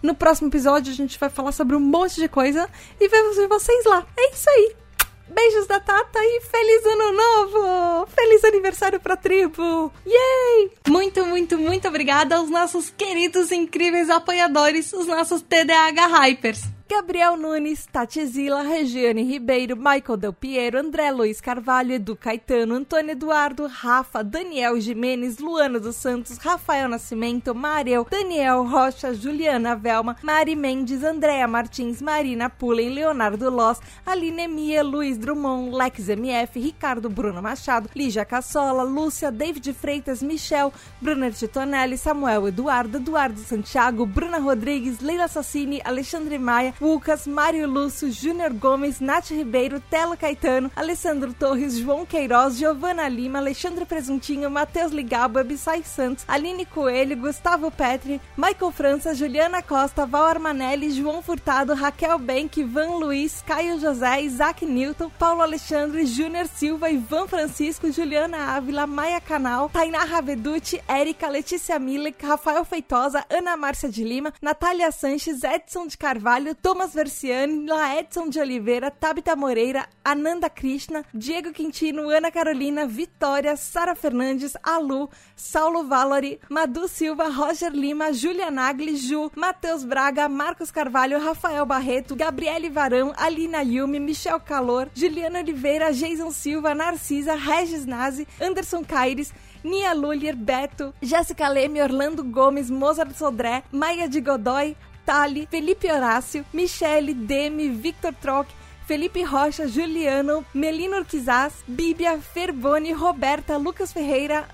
No próximo episódio a gente vai falar sobre um monte de coisa e ver vocês lá. É isso aí. Beijos da Tata e feliz ano novo! Feliz aniversário pra tribo! Yay! Muito, muito, muito obrigada aos nossos queridos, incríveis apoiadores, os nossos TDAH Hypers. Gabriel Nunes, Tati Zila, Regiane Ribeiro, Michael Del Piero, André Luiz Carvalho, Edu Caetano, Antônio Eduardo, Rafa, Daniel Jimenez, Luana dos Santos, Rafael Nascimento, Mariel, Daniel Rocha, Juliana Velma, Mari Mendes, Andréa Martins, Marina Pullen, Leonardo Loss, Aline Mia, Luiz Drummond, Lex MF, Ricardo Bruno Machado, Lígia Cassola, Lúcia, David Freitas, Michel, Brunner Titonelli, Samuel Eduardo, Eduardo Santiago, Bruna Rodrigues, Leila Sassini, Alexandre Maia, Lucas, Mário Lúcio, Júnior Gomes, Nath Ribeiro, Telo Caetano, Alessandro Torres, João Queiroz, Giovana Lima, Alexandre Presuntinho, Matheus Ligabo, Abissai Santos, Aline Coelho, Gustavo Petri, Michael França, Juliana Costa, Val Armanelli, João Furtado, Raquel Benck, Van Luiz, Caio José, Isaac Newton, Paulo Alexandre, Júnior Silva, Ivan Francisco, Juliana Ávila, Maia Canal, Tainá Raveduti, Érica, Letícia Milek, Rafael Feitosa, Ana Márcia de Lima, Natália Sanches, Edson de Carvalho, Thomas Versiani, Laedson de Oliveira, Tabita Moreira, Ananda Krishna, Diego Quintino, Ana Carolina, Vitória, Sara Fernandes, Alu, Saulo Valori, Madu Silva, Roger Lima, Julia Nagli, Ju, Matheus Braga, Marcos Carvalho, Rafael Barreto, Gabriele Varão, Alina Yumi, Michel Calor, Juliana Oliveira, Jason Silva, Narcisa, Regis Nazi, Anderson Caires, Nia Lulier, Beto, Jéssica Leme, Orlando Gomes, Mozart Sodré, Maia de Godoy, Tali, Felipe Horácio, Michele, Demi, Victor Troc, Felipe Rocha, Juliano, Melino Urquizaz, Bíblia, Ferboni, Roberta, Lucas Ferreira,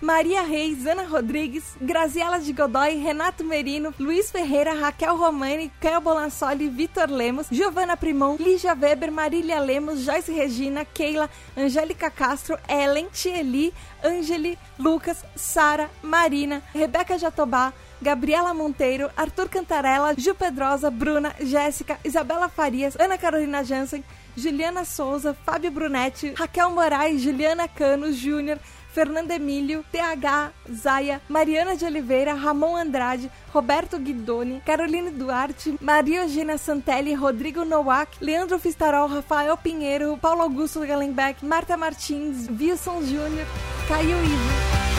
Maria Reis, Ana Rodrigues, Graziela de Godoy, Renato Merino, Luiz Ferreira, Raquel Romani, Caio Bolansoli, Vitor Lemos, Giovana Primon, Lígia Weber, Marília Lemos, Joyce Regina, Keila, Angélica Castro, Ellen, Tieli, Angeli, Lucas, Sara, Marina, Rebeca Jatobá, Gabriela Monteiro, Arthur Cantarella, Gil Pedrosa, Bruna, Jéssica, Isabela Farias, Ana Carolina Jansen, Juliana Souza, Fábio Brunetti, Raquel Moraes, Juliana Cano, Júnior, Fernando Emílio, TH, Zaya, Mariana de Oliveira, Ramon Andrade, Roberto Guidoni, Caroline Duarte, Maria Eugênia Santelli, Rodrigo Nowak, Leandro Fistarol, Rafael Pinheiro, Paulo Augusto Gallenbeck, Marta Martins, Wilson Júnior, Caio Ivo.